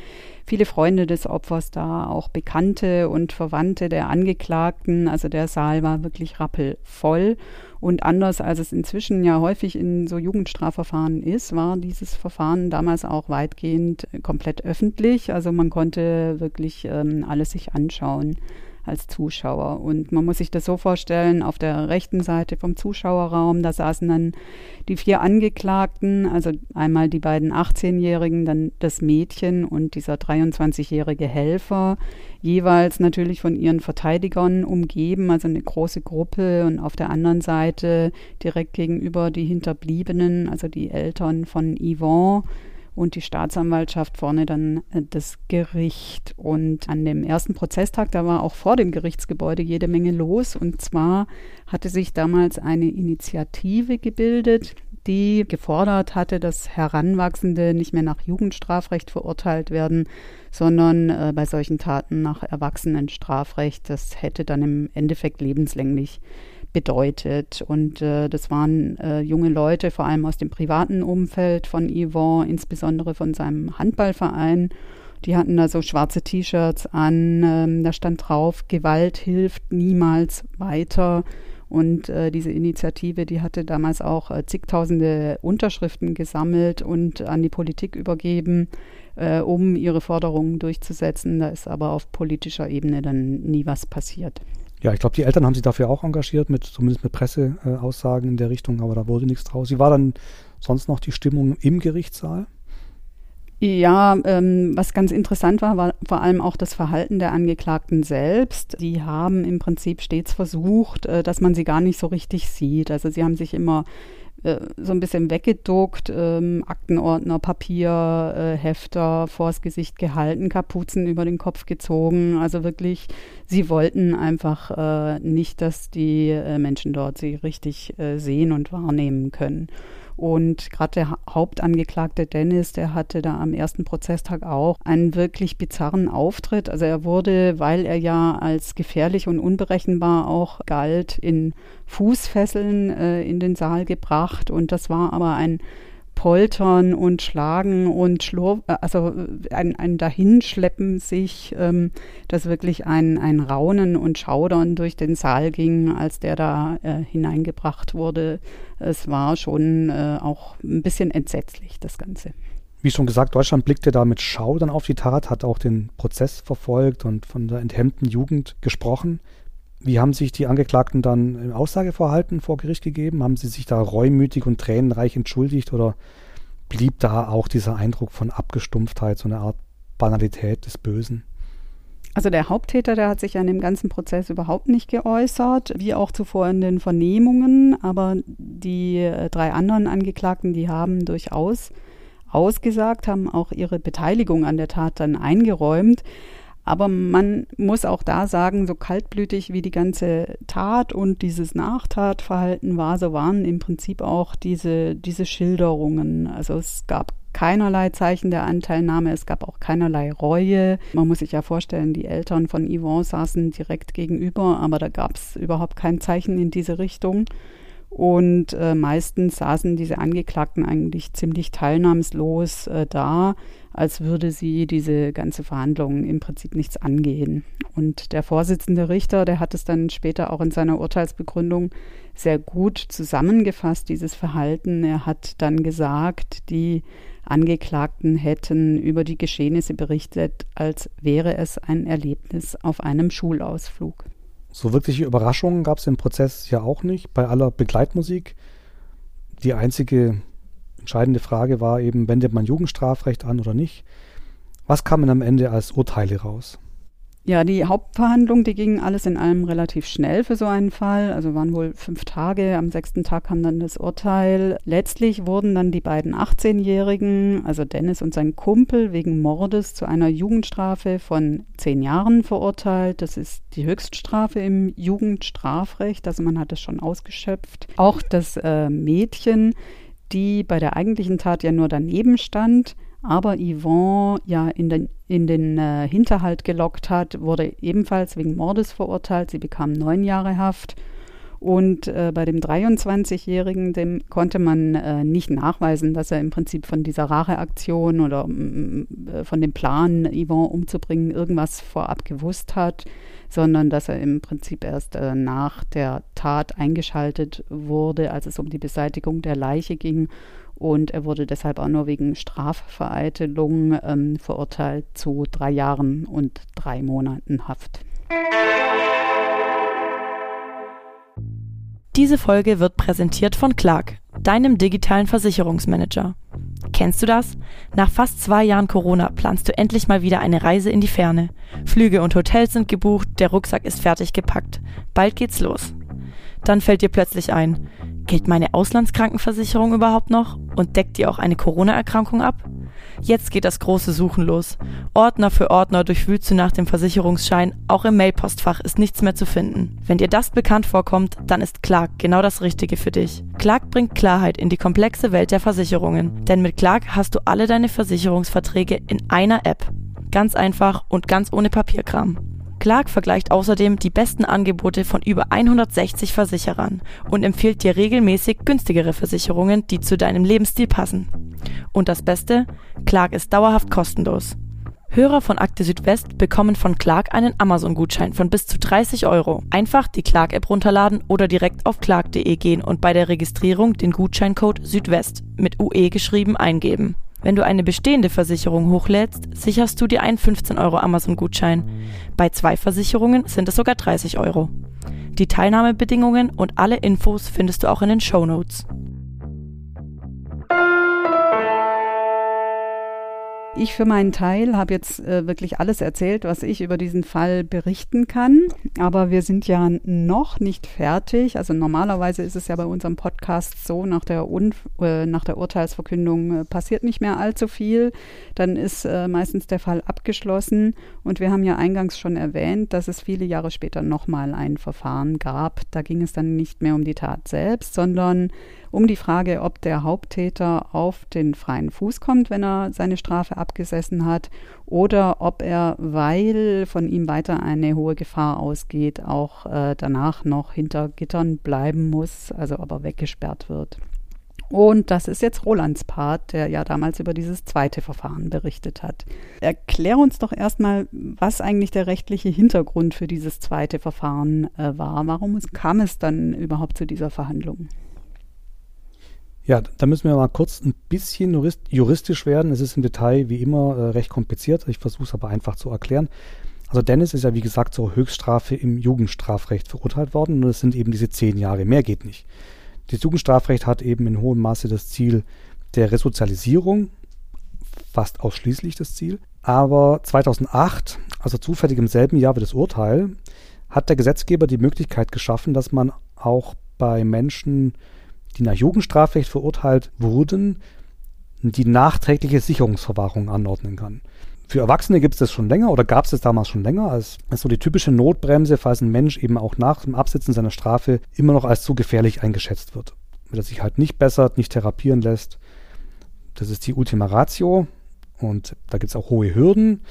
viele Freunde des Opfers da, auch Bekannte und Verwandte der Angeklagten. Also der Saal war wirklich rappelvoll. Und anders als es inzwischen ja häufig in so Jugendstrafverfahren ist, war dieses Verfahren damals auch weitgehend komplett öffentlich. Also man konnte wirklich ähm, alles sich anschauen als Zuschauer. Und man muss sich das so vorstellen, auf der rechten Seite vom Zuschauerraum, da saßen dann die vier Angeklagten, also einmal die beiden 18-Jährigen, dann das Mädchen und dieser 23-jährige Helfer, jeweils natürlich von ihren Verteidigern umgeben, also eine große Gruppe und auf der anderen Seite direkt gegenüber die Hinterbliebenen, also die Eltern von Yvonne und die Staatsanwaltschaft vorne dann äh, das Gericht. Und an dem ersten Prozesstag, da war auch vor dem Gerichtsgebäude jede Menge los. Und zwar hatte sich damals eine Initiative gebildet, die gefordert hatte, dass Heranwachsende nicht mehr nach Jugendstrafrecht verurteilt werden, sondern äh, bei solchen Taten nach Erwachsenenstrafrecht. Das hätte dann im Endeffekt lebenslänglich bedeutet. Und äh, das waren äh, junge Leute, vor allem aus dem privaten Umfeld von Yvon, insbesondere von seinem Handballverein. Die hatten da so schwarze T-Shirts an, ähm, da stand drauf, Gewalt hilft niemals weiter. Und äh, diese Initiative, die hatte damals auch äh, zigtausende Unterschriften gesammelt und an die Politik übergeben, äh, um ihre Forderungen durchzusetzen. Da ist aber auf politischer Ebene dann nie was passiert. Ja, ich glaube, die Eltern haben sich dafür auch engagiert, mit zumindest mit Presseaussagen in der Richtung, aber da wurde nichts draus. Wie war dann sonst noch die Stimmung im Gerichtssaal? Ja, ähm, was ganz interessant war, war vor allem auch das Verhalten der Angeklagten selbst. Sie haben im Prinzip stets versucht, äh, dass man sie gar nicht so richtig sieht. Also sie haben sich immer äh, so ein bisschen weggeduckt, ähm, Aktenordner, Papier, äh, Hefter vors Gesicht gehalten, Kapuzen über den Kopf gezogen. Also wirklich, sie wollten einfach äh, nicht, dass die äh, Menschen dort sie richtig äh, sehen und wahrnehmen können. Und gerade der Hauptangeklagte Dennis, der hatte da am ersten Prozesstag auch einen wirklich bizarren Auftritt. Also er wurde, weil er ja als gefährlich und unberechenbar auch galt, in Fußfesseln äh, in den Saal gebracht. Und das war aber ein Poltern und Schlagen und Schlurf, äh, also äh, ein, ein Dahinschleppen sich, ähm, dass wirklich ein, ein Raunen und Schaudern durch den Saal ging, als der da äh, hineingebracht wurde. Es war schon äh, auch ein bisschen entsetzlich, das Ganze. Wie schon gesagt, Deutschland blickte da mit Schaudern auf die Tat, hat auch den Prozess verfolgt und von der enthemmten Jugend gesprochen. Wie haben sich die Angeklagten dann im Aussageverhalten vor Gericht gegeben? Haben sie sich da reumütig und tränenreich entschuldigt oder blieb da auch dieser Eindruck von Abgestumpftheit, so eine Art Banalität des Bösen? Also der Haupttäter, der hat sich an dem ganzen Prozess überhaupt nicht geäußert, wie auch zuvor in den Vernehmungen. Aber die äh, drei anderen Angeklagten, die haben durchaus ausgesagt, haben auch ihre Beteiligung an der Tat dann eingeräumt. Aber man muss auch da sagen, so kaltblütig wie die ganze Tat und dieses Nachtatverhalten war, so waren im Prinzip auch diese, diese Schilderungen. Also es gab keinerlei Zeichen der Anteilnahme, es gab auch keinerlei Reue. Man muss sich ja vorstellen, die Eltern von Yvonne saßen direkt gegenüber, aber da gab es überhaupt kein Zeichen in diese Richtung. Und äh, meistens saßen diese Angeklagten eigentlich ziemlich teilnahmslos äh, da, als würde sie diese ganze Verhandlung im Prinzip nichts angehen. Und der Vorsitzende Richter, der hat es dann später auch in seiner Urteilsbegründung sehr gut zusammengefasst, dieses Verhalten. Er hat dann gesagt, die Angeklagten hätten über die Geschehnisse berichtet, als wäre es ein Erlebnis auf einem Schulausflug. So wirkliche Überraschungen gab es im Prozess ja auch nicht bei aller Begleitmusik. Die einzige entscheidende Frage war eben, wendet man Jugendstrafrecht an oder nicht? Was kam denn am Ende als Urteile raus? Ja, die Hauptverhandlung, die ging alles in allem relativ schnell für so einen Fall. Also waren wohl fünf Tage. Am sechsten Tag kam dann das Urteil. Letztlich wurden dann die beiden 18-Jährigen, also Dennis und sein Kumpel, wegen Mordes zu einer Jugendstrafe von zehn Jahren verurteilt. Das ist die Höchststrafe im Jugendstrafrecht. Also man hat es schon ausgeschöpft. Auch das äh, Mädchen, die bei der eigentlichen Tat ja nur daneben stand, aber Yvonne ja in den, in den äh, Hinterhalt gelockt hat, wurde ebenfalls wegen Mordes verurteilt. Sie bekam neun Jahre Haft. Und äh, bei dem 23-Jährigen, dem konnte man äh, nicht nachweisen, dass er im Prinzip von dieser Racheaktion oder mm, äh, von dem Plan, Yvonne umzubringen, irgendwas vorab gewusst hat, sondern dass er im Prinzip erst äh, nach der Tat eingeschaltet wurde, als es um die Beseitigung der Leiche ging und er wurde deshalb auch nur wegen Strafvereitelung ähm, verurteilt zu drei Jahren und drei Monaten Haft. Diese Folge wird präsentiert von Clark, deinem digitalen Versicherungsmanager. Kennst du das? Nach fast zwei Jahren Corona planst du endlich mal wieder eine Reise in die Ferne. Flüge und Hotels sind gebucht, der Rucksack ist fertig gepackt. Bald geht's los. Dann fällt dir plötzlich ein, gilt meine Auslandskrankenversicherung überhaupt noch und deckt die auch eine Corona-Erkrankung ab? Jetzt geht das große Suchen los. Ordner für Ordner durchwühlst du nach dem Versicherungsschein, auch im Mailpostfach ist nichts mehr zu finden. Wenn dir das bekannt vorkommt, dann ist Clark genau das Richtige für dich. Clark bringt Klarheit in die komplexe Welt der Versicherungen, denn mit Clark hast du alle deine Versicherungsverträge in einer App. Ganz einfach und ganz ohne Papierkram. Clark vergleicht außerdem die besten Angebote von über 160 Versicherern und empfiehlt dir regelmäßig günstigere Versicherungen, die zu deinem Lebensstil passen. Und das Beste, Clark ist dauerhaft kostenlos. Hörer von Akte Südwest bekommen von Clark einen Amazon-Gutschein von bis zu 30 Euro. Einfach die Clark-App runterladen oder direkt auf clark.de gehen und bei der Registrierung den Gutscheincode Südwest mit UE geschrieben eingeben. Wenn du eine bestehende Versicherung hochlädst, sicherst du dir einen 15 Euro Amazon-Gutschein. Bei zwei Versicherungen sind es sogar 30 Euro. Die Teilnahmebedingungen und alle Infos findest du auch in den Show Notes. Ich für meinen Teil habe jetzt äh, wirklich alles erzählt, was ich über diesen Fall berichten kann. Aber wir sind ja noch nicht fertig. Also normalerweise ist es ja bei unserem Podcast so, nach der, Unf äh, nach der Urteilsverkündung äh, passiert nicht mehr allzu viel. Dann ist äh, meistens der Fall abgeschlossen. Und wir haben ja eingangs schon erwähnt, dass es viele Jahre später nochmal ein Verfahren gab. Da ging es dann nicht mehr um die Tat selbst, sondern um die Frage, ob der Haupttäter auf den freien Fuß kommt, wenn er seine Strafe abgesessen hat, oder ob er, weil von ihm weiter eine hohe Gefahr ausgeht, auch äh, danach noch hinter Gittern bleiben muss, also ob er weggesperrt wird. Und das ist jetzt Rolands Part, der ja damals über dieses zweite Verfahren berichtet hat. Erklär uns doch erstmal, was eigentlich der rechtliche Hintergrund für dieses zweite Verfahren äh, war. Warum kam es dann überhaupt zu dieser Verhandlung? Ja, da müssen wir mal kurz ein bisschen juristisch werden. Es ist im Detail wie immer äh, recht kompliziert. Ich versuche es aber einfach zu erklären. Also Dennis ist ja wie gesagt zur Höchststrafe im Jugendstrafrecht verurteilt worden und es sind eben diese zehn Jahre. Mehr geht nicht. Das Jugendstrafrecht hat eben in hohem Maße das Ziel der Resozialisierung, fast ausschließlich das Ziel. Aber 2008, also zufällig im selben Jahr wie das Urteil, hat der Gesetzgeber die Möglichkeit geschaffen, dass man auch bei Menschen die nach Jugendstrafrecht verurteilt wurden, die nachträgliche Sicherungsverwahrung anordnen kann. Für Erwachsene gibt es das schon länger oder gab es das damals schon länger als, als so die typische Notbremse, falls ein Mensch eben auch nach dem Absitzen seiner Strafe immer noch als zu gefährlich eingeschätzt wird. Wenn er sich halt nicht bessert, nicht therapieren lässt. Das ist die Ultima Ratio und da gibt es auch hohe Hürden.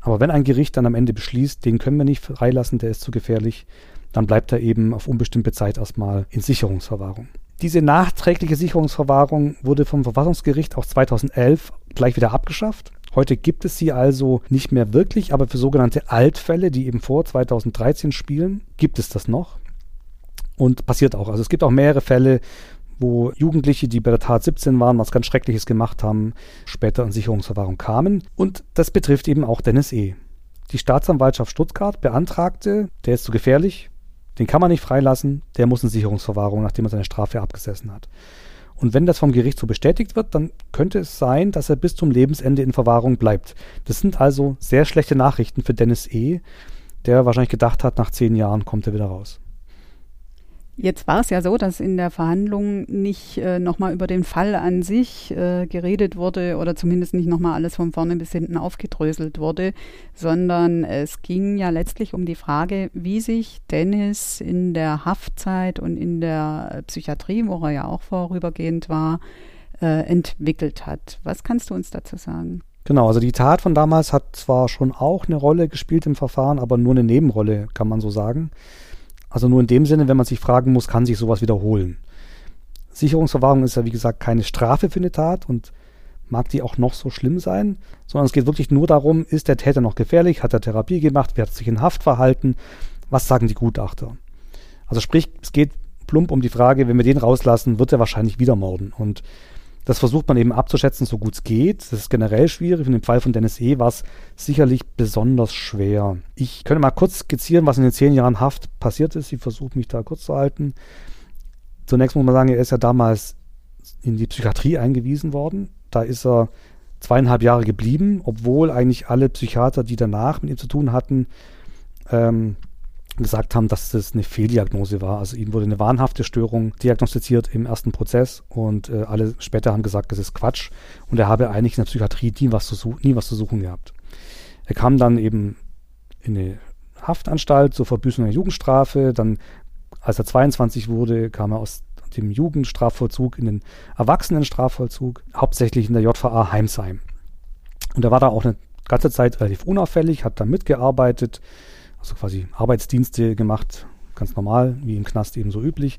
Aber wenn ein Gericht dann am Ende beschließt, den können wir nicht freilassen, der ist zu gefährlich, dann bleibt er eben auf unbestimmte Zeit erstmal in Sicherungsverwahrung. Diese nachträgliche Sicherungsverwahrung wurde vom Verfassungsgericht auch 2011 gleich wieder abgeschafft. Heute gibt es sie also nicht mehr wirklich, aber für sogenannte Altfälle, die eben vor 2013 spielen, gibt es das noch. Und passiert auch. Also es gibt auch mehrere Fälle, wo Jugendliche, die bei der Tat 17 waren, was ganz Schreckliches gemacht haben, später in Sicherungsverwahrung kamen. Und das betrifft eben auch Dennis E. Die Staatsanwaltschaft Stuttgart beantragte, der ist zu gefährlich, den kann man nicht freilassen, der muss in Sicherungsverwahrung, nachdem er seine Strafe abgesessen hat. Und wenn das vom Gericht so bestätigt wird, dann könnte es sein, dass er bis zum Lebensende in Verwahrung bleibt. Das sind also sehr schlechte Nachrichten für Dennis E., der wahrscheinlich gedacht hat, nach zehn Jahren kommt er wieder raus. Jetzt war es ja so, dass in der Verhandlung nicht äh, nochmal über den Fall an sich äh, geredet wurde oder zumindest nicht nochmal alles von vorne bis hinten aufgedröselt wurde, sondern es ging ja letztlich um die Frage, wie sich Dennis in der Haftzeit und in der Psychiatrie, wo er ja auch vorübergehend war, äh, entwickelt hat. Was kannst du uns dazu sagen? Genau, also die Tat von damals hat zwar schon auch eine Rolle gespielt im Verfahren, aber nur eine Nebenrolle, kann man so sagen. Also nur in dem Sinne, wenn man sich fragen muss, kann sich sowas wiederholen. Sicherungsverwahrung ist ja wie gesagt keine Strafe für eine Tat und mag die auch noch so schlimm sein, sondern es geht wirklich nur darum, ist der Täter noch gefährlich, hat er Therapie gemacht, wer hat sich in Haft verhalten, was sagen die Gutachter. Also sprich, es geht plump um die Frage, wenn wir den rauslassen, wird er wahrscheinlich wieder morden. Und das versucht man eben abzuschätzen, so gut es geht. Das ist generell schwierig. In dem Fall von Dennis E. war es sicherlich besonders schwer. Ich könnte mal kurz skizzieren, was in den zehn Jahren Haft passiert ist. Ich versuche mich da kurz zu halten. Zunächst muss man sagen, er ist ja damals in die Psychiatrie eingewiesen worden. Da ist er zweieinhalb Jahre geblieben, obwohl eigentlich alle Psychiater, die danach mit ihm zu tun hatten, ähm, gesagt haben, dass das eine Fehldiagnose war. Also ihm wurde eine wahnhafte Störung diagnostiziert im ersten Prozess und äh, alle später haben gesagt, das ist Quatsch und er habe eigentlich in der Psychiatrie nie was zu, nie was zu suchen gehabt. Er kam dann eben in eine Haftanstalt zur Verbüßung der Jugendstrafe, dann als er 22 wurde, kam er aus dem Jugendstrafvollzug in den Erwachsenenstrafvollzug, hauptsächlich in der JVA Heimsheim. Und er war da auch eine ganze Zeit relativ unauffällig, hat da mitgearbeitet, also quasi Arbeitsdienste gemacht, ganz normal, wie im Knast eben so üblich,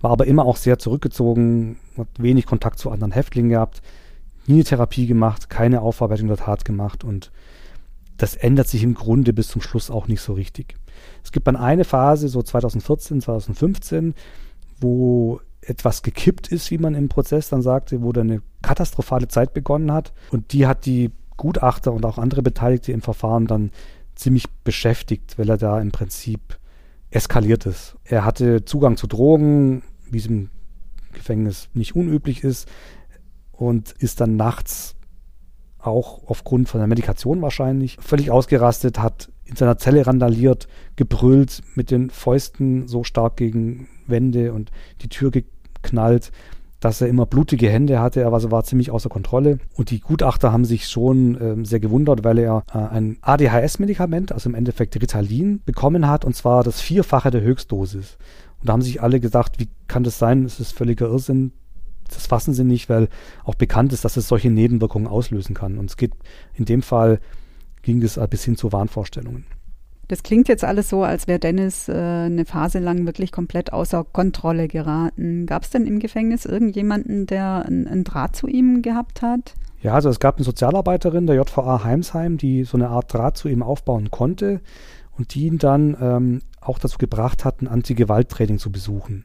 war aber immer auch sehr zurückgezogen, hat wenig Kontakt zu anderen Häftlingen gehabt, nie eine Therapie gemacht, keine Aufarbeitung der Tat gemacht und das ändert sich im Grunde bis zum Schluss auch nicht so richtig. Es gibt dann eine Phase, so 2014, 2015, wo etwas gekippt ist, wie man im Prozess dann sagte, wo dann eine katastrophale Zeit begonnen hat. Und die hat die Gutachter und auch andere Beteiligte im Verfahren dann ziemlich beschäftigt, weil er da im Prinzip eskaliert ist. Er hatte Zugang zu Drogen, wie es im Gefängnis nicht unüblich ist, und ist dann nachts auch aufgrund von der Medikation wahrscheinlich völlig ausgerastet, hat in seiner Zelle randaliert, gebrüllt, mit den Fäusten so stark gegen Wände und die Tür geknallt, dass er immer blutige Hände hatte, er war, war ziemlich außer Kontrolle. Und die Gutachter haben sich schon ähm, sehr gewundert, weil er äh, ein ADHS-Medikament, also im Endeffekt Ritalin, bekommen hat, und zwar das Vierfache der Höchstdosis. Und da haben sich alle gedacht, wie kann das sein? Es ist völliger Irrsinn. Das fassen sie nicht, weil auch bekannt ist, dass es solche Nebenwirkungen auslösen kann. Und es geht in dem Fall ging es bis hin zu Wahnvorstellungen. Das klingt jetzt alles so, als wäre Dennis äh, eine Phase lang wirklich komplett außer Kontrolle geraten. Gab es denn im Gefängnis irgendjemanden, der einen Draht zu ihm gehabt hat? Ja, also es gab eine Sozialarbeiterin der JVA Heimsheim, die so eine Art Draht zu ihm aufbauen konnte und die ihn dann ähm, auch dazu gebracht hat, ein Anti-Gewalt-Training zu besuchen.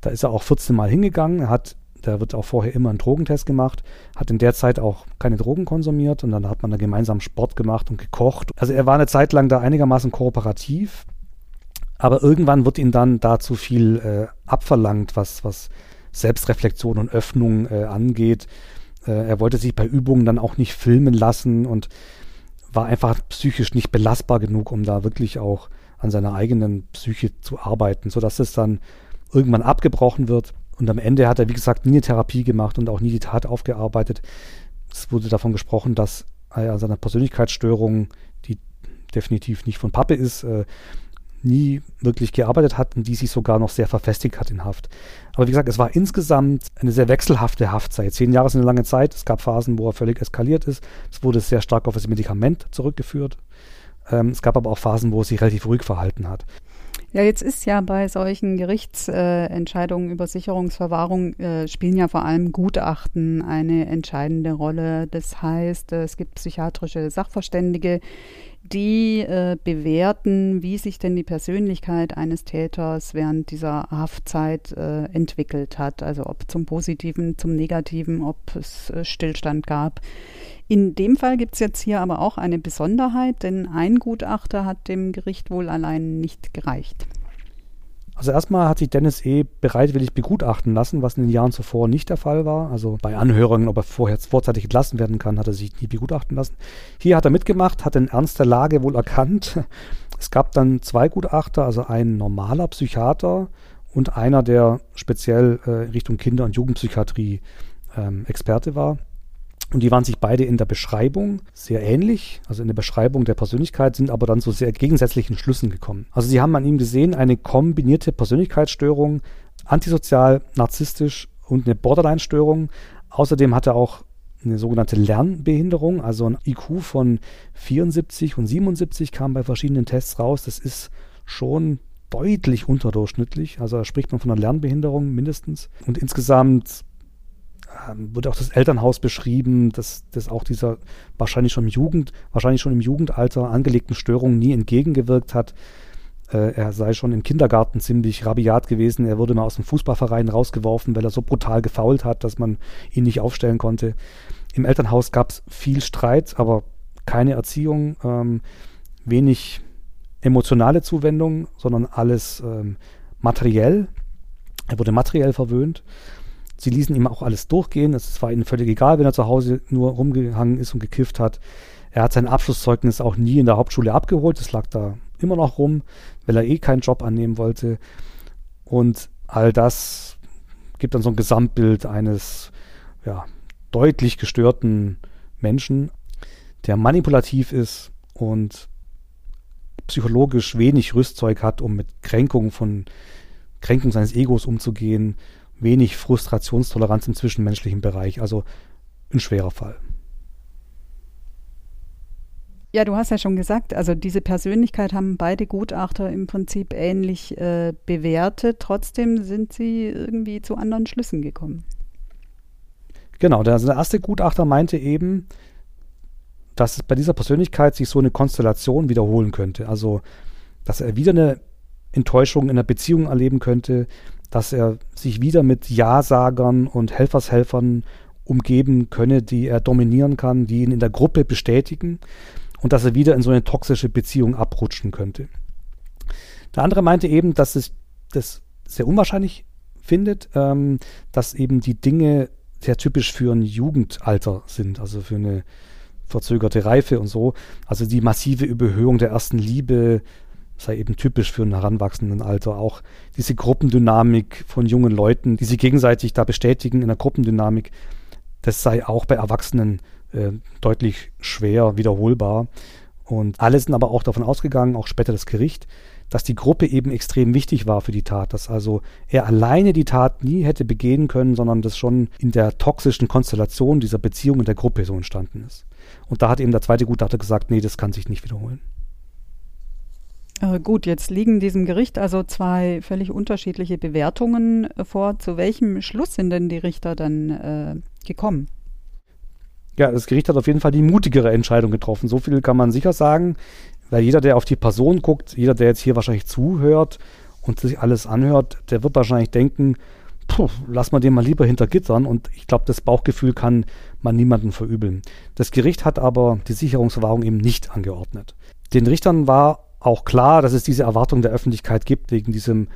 Da ist er auch 14 Mal hingegangen. Er hat da wird auch vorher immer ein Drogentest gemacht, hat in der Zeit auch keine Drogen konsumiert und dann hat man da gemeinsam Sport gemacht und gekocht. Also er war eine Zeit lang da einigermaßen kooperativ, aber irgendwann wird ihm dann da zu viel äh, abverlangt, was, was Selbstreflexion und Öffnung äh, angeht. Äh, er wollte sich bei Übungen dann auch nicht filmen lassen und war einfach psychisch nicht belastbar genug, um da wirklich auch an seiner eigenen Psyche zu arbeiten, sodass es dann irgendwann abgebrochen wird. Und am Ende hat er, wie gesagt, nie eine Therapie gemacht und auch nie die Tat aufgearbeitet. Es wurde davon gesprochen, dass er an seiner Persönlichkeitsstörung, die definitiv nicht von Pappe ist, äh, nie wirklich gearbeitet hat und die sich sogar noch sehr verfestigt hat in Haft. Aber wie gesagt, es war insgesamt eine sehr wechselhafte Haftzeit. Zehn Jahre ist eine lange Zeit. Es gab Phasen, wo er völlig eskaliert ist. Es wurde sehr stark auf das Medikament zurückgeführt. Ähm, es gab aber auch Phasen, wo er sich relativ ruhig verhalten hat. Ja, jetzt ist ja bei solchen Gerichtsentscheidungen äh, über Sicherungsverwahrung äh, spielen ja vor allem Gutachten eine entscheidende Rolle. Das heißt, es gibt psychiatrische Sachverständige, die äh, bewerten, wie sich denn die Persönlichkeit eines Täters während dieser Haftzeit äh, entwickelt hat. Also ob zum Positiven, zum Negativen, ob es äh, Stillstand gab. In dem Fall gibt es jetzt hier aber auch eine Besonderheit, denn ein Gutachter hat dem Gericht wohl allein nicht gereicht. Also erstmal hat sich Dennis E. bereitwillig begutachten lassen, was in den Jahren zuvor nicht der Fall war. Also bei Anhörungen, ob er vorher vorzeitig entlassen werden kann, hat er sich nie begutachten lassen. Hier hat er mitgemacht, hat den Ernst der Lage wohl erkannt. Es gab dann zwei Gutachter, also ein normaler Psychiater und einer, der speziell äh, Richtung Kinder- und Jugendpsychiatrie ähm, Experte war. Und die waren sich beide in der Beschreibung sehr ähnlich, also in der Beschreibung der Persönlichkeit, sind aber dann zu sehr gegensätzlichen Schlüssen gekommen. Also sie haben an ihm gesehen eine kombinierte Persönlichkeitsstörung, antisozial, narzisstisch und eine Borderline-Störung, Außerdem hat er auch eine sogenannte Lernbehinderung, also ein IQ von 74 und 77 kam bei verschiedenen Tests raus. Das ist schon deutlich unterdurchschnittlich. Also da spricht man von einer Lernbehinderung mindestens. Und insgesamt ähm, wurde auch das Elternhaus beschrieben, dass das auch dieser wahrscheinlich schon im Jugend, wahrscheinlich schon im Jugendalter angelegten Störungen nie entgegengewirkt hat. Äh, er sei schon im Kindergarten ziemlich rabiat gewesen. Er wurde mal aus dem Fußballverein rausgeworfen, weil er so brutal gefault hat, dass man ihn nicht aufstellen konnte. Im Elternhaus gab es viel Streit, aber keine Erziehung, ähm, wenig emotionale Zuwendung, sondern alles ähm, materiell. Er wurde materiell verwöhnt. Sie ließen ihm auch alles durchgehen. Es war ihnen völlig egal, wenn er zu Hause nur rumgehangen ist und gekifft hat. Er hat sein Abschlusszeugnis auch nie in der Hauptschule abgeholt. Das lag da immer noch rum, weil er eh keinen Job annehmen wollte. Und all das gibt dann so ein Gesamtbild eines ja, deutlich gestörten Menschen, der manipulativ ist und psychologisch wenig Rüstzeug hat, um mit Kränkungen von Kränkung seines Egos umzugehen, wenig Frustrationstoleranz im zwischenmenschlichen Bereich. Also ein schwerer Fall. Ja, du hast ja schon gesagt, also diese Persönlichkeit haben beide Gutachter im Prinzip ähnlich äh, bewertet. Trotzdem sind sie irgendwie zu anderen Schlüssen gekommen. Genau, der, also der erste Gutachter meinte eben, dass bei dieser Persönlichkeit sich so eine Konstellation wiederholen könnte. Also, dass er wieder eine Enttäuschung in einer Beziehung erleben könnte, dass er sich wieder mit Ja-Sagern und Helfershelfern umgeben könne, die er dominieren kann, die ihn in der Gruppe bestätigen und dass er wieder in so eine toxische Beziehung abrutschen könnte. Der andere meinte eben, dass es das sehr unwahrscheinlich findet, ähm, dass eben die Dinge sehr typisch für ein Jugendalter sind, also für eine verzögerte Reife und so. Also die massive Überhöhung der ersten Liebe sei eben typisch für ein heranwachsenden Alter. Auch diese Gruppendynamik von jungen Leuten, die sich gegenseitig da bestätigen in der Gruppendynamik, das sei auch bei Erwachsenen äh, deutlich schwer wiederholbar. Und alle sind aber auch davon ausgegangen, auch später das Gericht, dass die Gruppe eben extrem wichtig war für die Tat, dass also er alleine die Tat nie hätte begehen können, sondern das schon in der toxischen Konstellation dieser Beziehung in der Gruppe so entstanden ist. Und da hat eben der zweite Gutachter gesagt, nee, das kann sich nicht wiederholen. Äh, gut, jetzt liegen diesem Gericht also zwei völlig unterschiedliche Bewertungen vor. Zu welchem Schluss sind denn die Richter dann äh, gekommen? Ja, das Gericht hat auf jeden Fall die mutigere Entscheidung getroffen. So viel kann man sicher sagen, weil jeder, der auf die Person guckt, jeder, der jetzt hier wahrscheinlich zuhört und sich alles anhört, der wird wahrscheinlich denken, puh, lass mal den mal lieber hinter Gittern. Und ich glaube, das Bauchgefühl kann man niemandem verübeln. Das Gericht hat aber die Sicherungsverwahrung eben nicht angeordnet. Den Richtern war auch klar, dass es diese Erwartung der Öffentlichkeit gibt, wegen diesem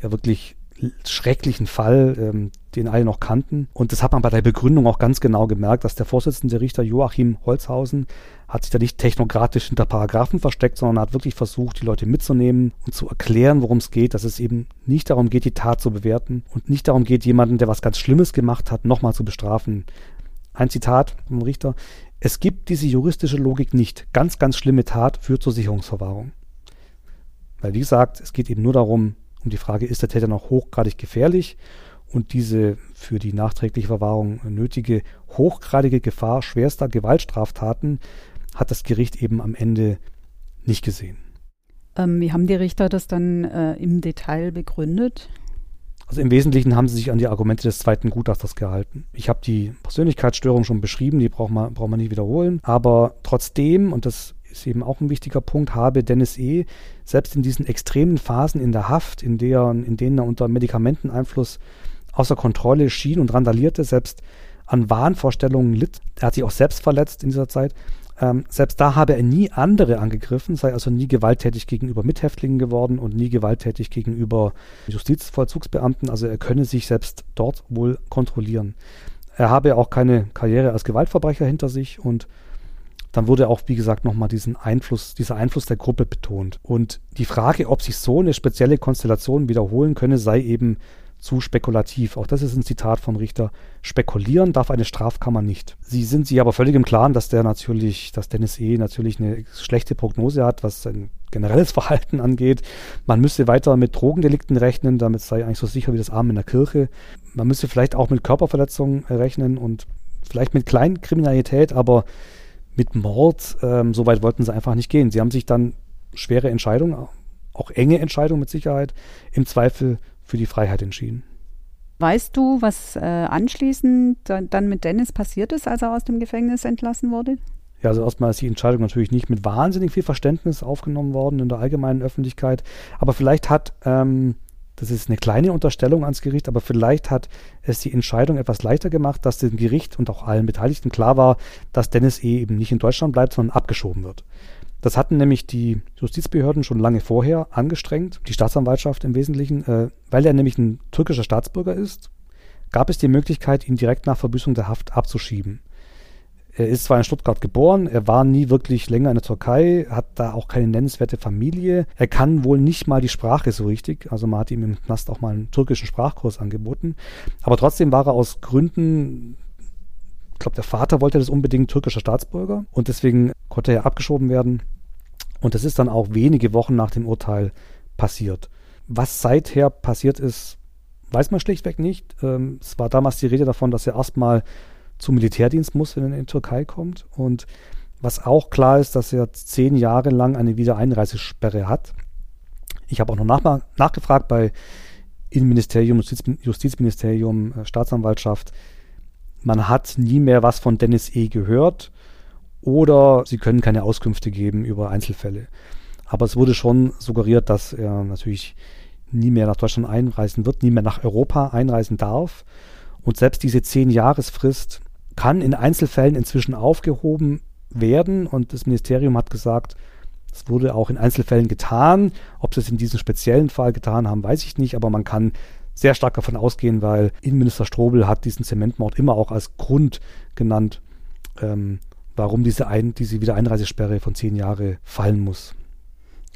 ja wirklich schrecklichen Fall, ähm, den alle noch kannten. Und das hat man bei der Begründung auch ganz genau gemerkt, dass der Vorsitzende Richter Joachim Holzhausen hat sich da nicht technokratisch hinter Paragraphen versteckt, sondern hat wirklich versucht, die Leute mitzunehmen und zu erklären, worum es geht, dass es eben nicht darum geht, die Tat zu bewerten und nicht darum geht, jemanden, der was ganz Schlimmes gemacht hat, nochmal zu bestrafen. Ein Zitat vom Richter. Es gibt diese juristische Logik nicht. Ganz, ganz schlimme Tat führt zur Sicherungsverwahrung. Weil, wie gesagt, es geht eben nur darum, um die Frage, ist der Täter noch hochgradig gefährlich? Und diese für die nachträgliche Verwahrung nötige hochgradige Gefahr schwerster Gewaltstraftaten hat das Gericht eben am Ende nicht gesehen. Ähm, wie haben die Richter das dann äh, im Detail begründet? Also im Wesentlichen haben sie sich an die Argumente des zweiten Gutachters gehalten. Ich habe die Persönlichkeitsstörung schon beschrieben, die braucht man, braucht man nicht wiederholen. Aber trotzdem, und das ist eben auch ein wichtiger Punkt, habe Dennis E. selbst in diesen extremen Phasen in der Haft, in, der, in denen er unter Medikamenteneinfluss außer Kontrolle schien und randalierte, selbst an Wahnvorstellungen litt. Er hat sich auch selbst verletzt in dieser Zeit. Ähm, selbst da habe er nie andere angegriffen, sei also nie gewalttätig gegenüber Mithäftlingen geworden und nie gewalttätig gegenüber Justizvollzugsbeamten. Also er könne sich selbst dort wohl kontrollieren. Er habe auch keine Karriere als Gewaltverbrecher hinter sich und dann wurde auch, wie gesagt, nochmal diesen Einfluss, dieser Einfluss der Gruppe betont. Und die Frage, ob sich so eine spezielle Konstellation wiederholen könne, sei eben zu spekulativ. Auch das ist ein Zitat vom Richter. Spekulieren darf eine Strafkammer nicht. Sie sind sich aber völlig im Klaren, dass der natürlich, dass Dennis E. natürlich eine schlechte Prognose hat, was sein generelles Verhalten angeht. Man müsste weiter mit Drogendelikten rechnen, damit sei eigentlich so sicher wie das Arm in der Kirche. Man müsste vielleicht auch mit Körperverletzungen rechnen und vielleicht mit Kleinkriminalität, aber mit Mord, ähm, so weit wollten sie einfach nicht gehen. Sie haben sich dann schwere Entscheidungen, auch enge Entscheidungen mit Sicherheit, im Zweifel für die Freiheit entschieden. Weißt du, was äh, anschließend dann mit Dennis passiert ist, als er aus dem Gefängnis entlassen wurde? Ja, also erstmal ist die Entscheidung natürlich nicht mit wahnsinnig viel Verständnis aufgenommen worden in der allgemeinen Öffentlichkeit. Aber vielleicht hat, ähm, das ist eine kleine Unterstellung ans Gericht, aber vielleicht hat es die Entscheidung etwas leichter gemacht, dass dem Gericht und auch allen Beteiligten klar war, dass Dennis E. eben nicht in Deutschland bleibt, sondern abgeschoben wird. Das hatten nämlich die Justizbehörden schon lange vorher angestrengt, die Staatsanwaltschaft im Wesentlichen, äh, weil er nämlich ein türkischer Staatsbürger ist, gab es die Möglichkeit, ihn direkt nach Verbüßung der Haft abzuschieben. Er ist zwar in Stuttgart geboren, er war nie wirklich länger in der Türkei, hat da auch keine nennenswerte Familie. Er kann wohl nicht mal die Sprache so richtig, also man hat ihm im Knast auch mal einen türkischen Sprachkurs angeboten. Aber trotzdem war er aus Gründen ich glaube, der Vater wollte das unbedingt türkischer Staatsbürger und deswegen konnte er abgeschoben werden. Und das ist dann auch wenige Wochen nach dem Urteil passiert. Was seither passiert ist, weiß man schlichtweg nicht. Ähm, es war damals die Rede davon, dass er erstmal zum Militärdienst muss, wenn er in die Türkei kommt. Und was auch klar ist, dass er zehn Jahre lang eine Wiedereinreisesperre hat. Ich habe auch noch nach, nachgefragt bei Innenministerium, Justiz, Justizministerium, äh, Staatsanwaltschaft, man hat nie mehr was von Dennis E. gehört oder sie können keine Auskünfte geben über Einzelfälle. Aber es wurde schon suggeriert, dass er natürlich nie mehr nach Deutschland einreisen wird, nie mehr nach Europa einreisen darf. Und selbst diese zehn Jahresfrist kann in Einzelfällen inzwischen aufgehoben werden. Und das Ministerium hat gesagt, es wurde auch in Einzelfällen getan. Ob sie es in diesem speziellen Fall getan haben, weiß ich nicht. Aber man kann sehr stark davon ausgehen, weil Innenminister Strobel hat diesen Zementmord immer auch als Grund genannt, ähm, warum diese, Ein diese Wiedereinreisesperre von zehn Jahren fallen muss.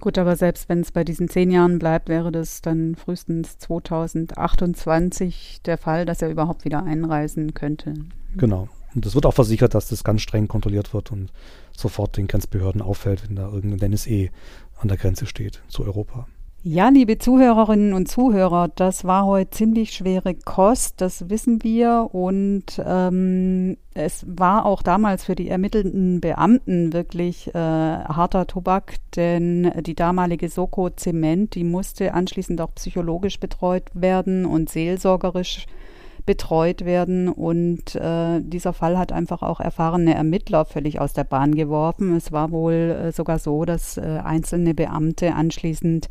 Gut, aber selbst wenn es bei diesen zehn Jahren bleibt, wäre das dann frühestens 2028 der Fall, dass er überhaupt wieder einreisen könnte. Genau. Und es wird auch versichert, dass das ganz streng kontrolliert wird und sofort den Grenzbehörden auffällt, wenn da irgendein NSE an der Grenze steht zu Europa. Ja, liebe Zuhörerinnen und Zuhörer, das war heute ziemlich schwere Kost, das wissen wir. Und ähm, es war auch damals für die ermittelnden Beamten wirklich äh, harter Tobak, denn die damalige Soko Zement, die musste anschließend auch psychologisch betreut werden und seelsorgerisch betreut werden. Und äh, dieser Fall hat einfach auch erfahrene Ermittler völlig aus der Bahn geworfen. Es war wohl äh, sogar so, dass äh, einzelne Beamte anschließend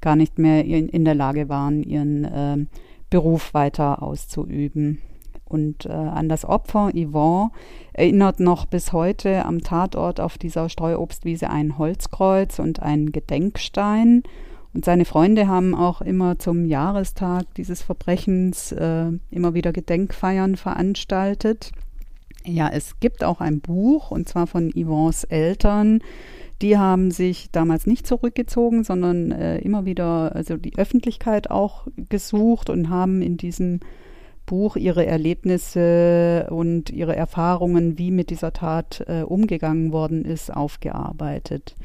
gar nicht mehr in, in der Lage waren, ihren äh, Beruf weiter auszuüben. Und äh, an das Opfer Yvonne erinnert noch bis heute am Tatort auf dieser Streuobstwiese ein Holzkreuz und ein Gedenkstein. Und seine Freunde haben auch immer zum Jahrestag dieses Verbrechens äh, immer wieder Gedenkfeiern veranstaltet. Ja, es gibt auch ein Buch, und zwar von Yvonnes Eltern, die haben sich damals nicht zurückgezogen, sondern äh, immer wieder also die Öffentlichkeit auch gesucht und haben in diesem Buch ihre Erlebnisse und ihre Erfahrungen, wie mit dieser Tat äh, umgegangen worden ist, aufgearbeitet.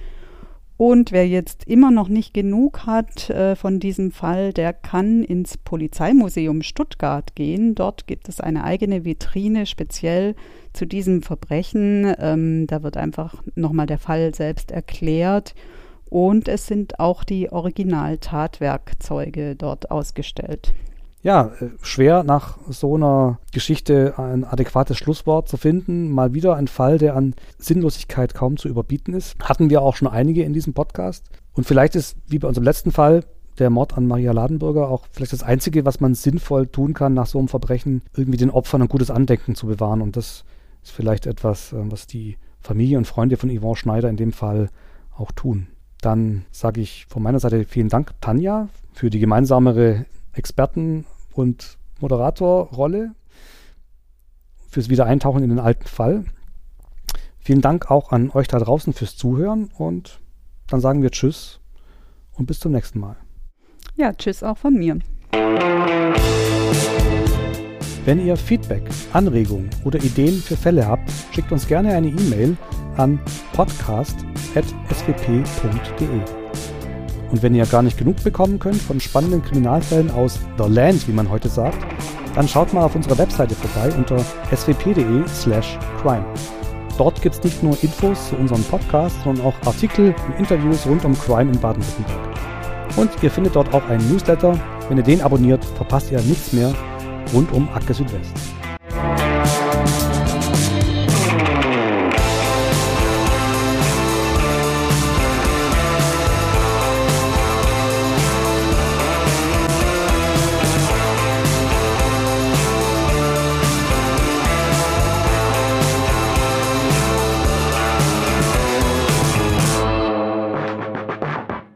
Und wer jetzt immer noch nicht genug hat äh, von diesem Fall, der kann ins Polizeimuseum Stuttgart gehen. Dort gibt es eine eigene Vitrine speziell zu diesem Verbrechen. Ähm, da wird einfach nochmal der Fall selbst erklärt. Und es sind auch die Originaltatwerkzeuge dort ausgestellt ja, äh, schwer nach so einer Geschichte ein adäquates Schlusswort zu finden. Mal wieder ein Fall, der an Sinnlosigkeit kaum zu überbieten ist. Hatten wir auch schon einige in diesem Podcast. Und vielleicht ist, wie bei unserem letzten Fall, der Mord an Maria Ladenburger auch vielleicht das Einzige, was man sinnvoll tun kann nach so einem Verbrechen, irgendwie den Opfern ein gutes Andenken zu bewahren. Und das ist vielleicht etwas, äh, was die Familie und Freunde von Yvonne Schneider in dem Fall auch tun. Dann sage ich von meiner Seite vielen Dank, Tanja, für die gemeinsamere Experten- und Moderatorrolle fürs Wiedereintauchen in den alten Fall. Vielen Dank auch an euch da draußen fürs Zuhören und dann sagen wir Tschüss und bis zum nächsten Mal. Ja, Tschüss auch von mir. Wenn ihr Feedback, Anregungen oder Ideen für Fälle habt, schickt uns gerne eine E-Mail an podcast.swp.de. Und wenn ihr gar nicht genug bekommen könnt von spannenden Kriminalfällen aus The Land, wie man heute sagt, dann schaut mal auf unserer Webseite vorbei unter swp.de/crime. Dort gibt es nicht nur Infos zu unserem Podcast, sondern auch Artikel und Interviews rund um Crime in Baden-Württemberg. Und ihr findet dort auch einen Newsletter. Wenn ihr den abonniert, verpasst ihr nichts mehr rund um Akte Südwest.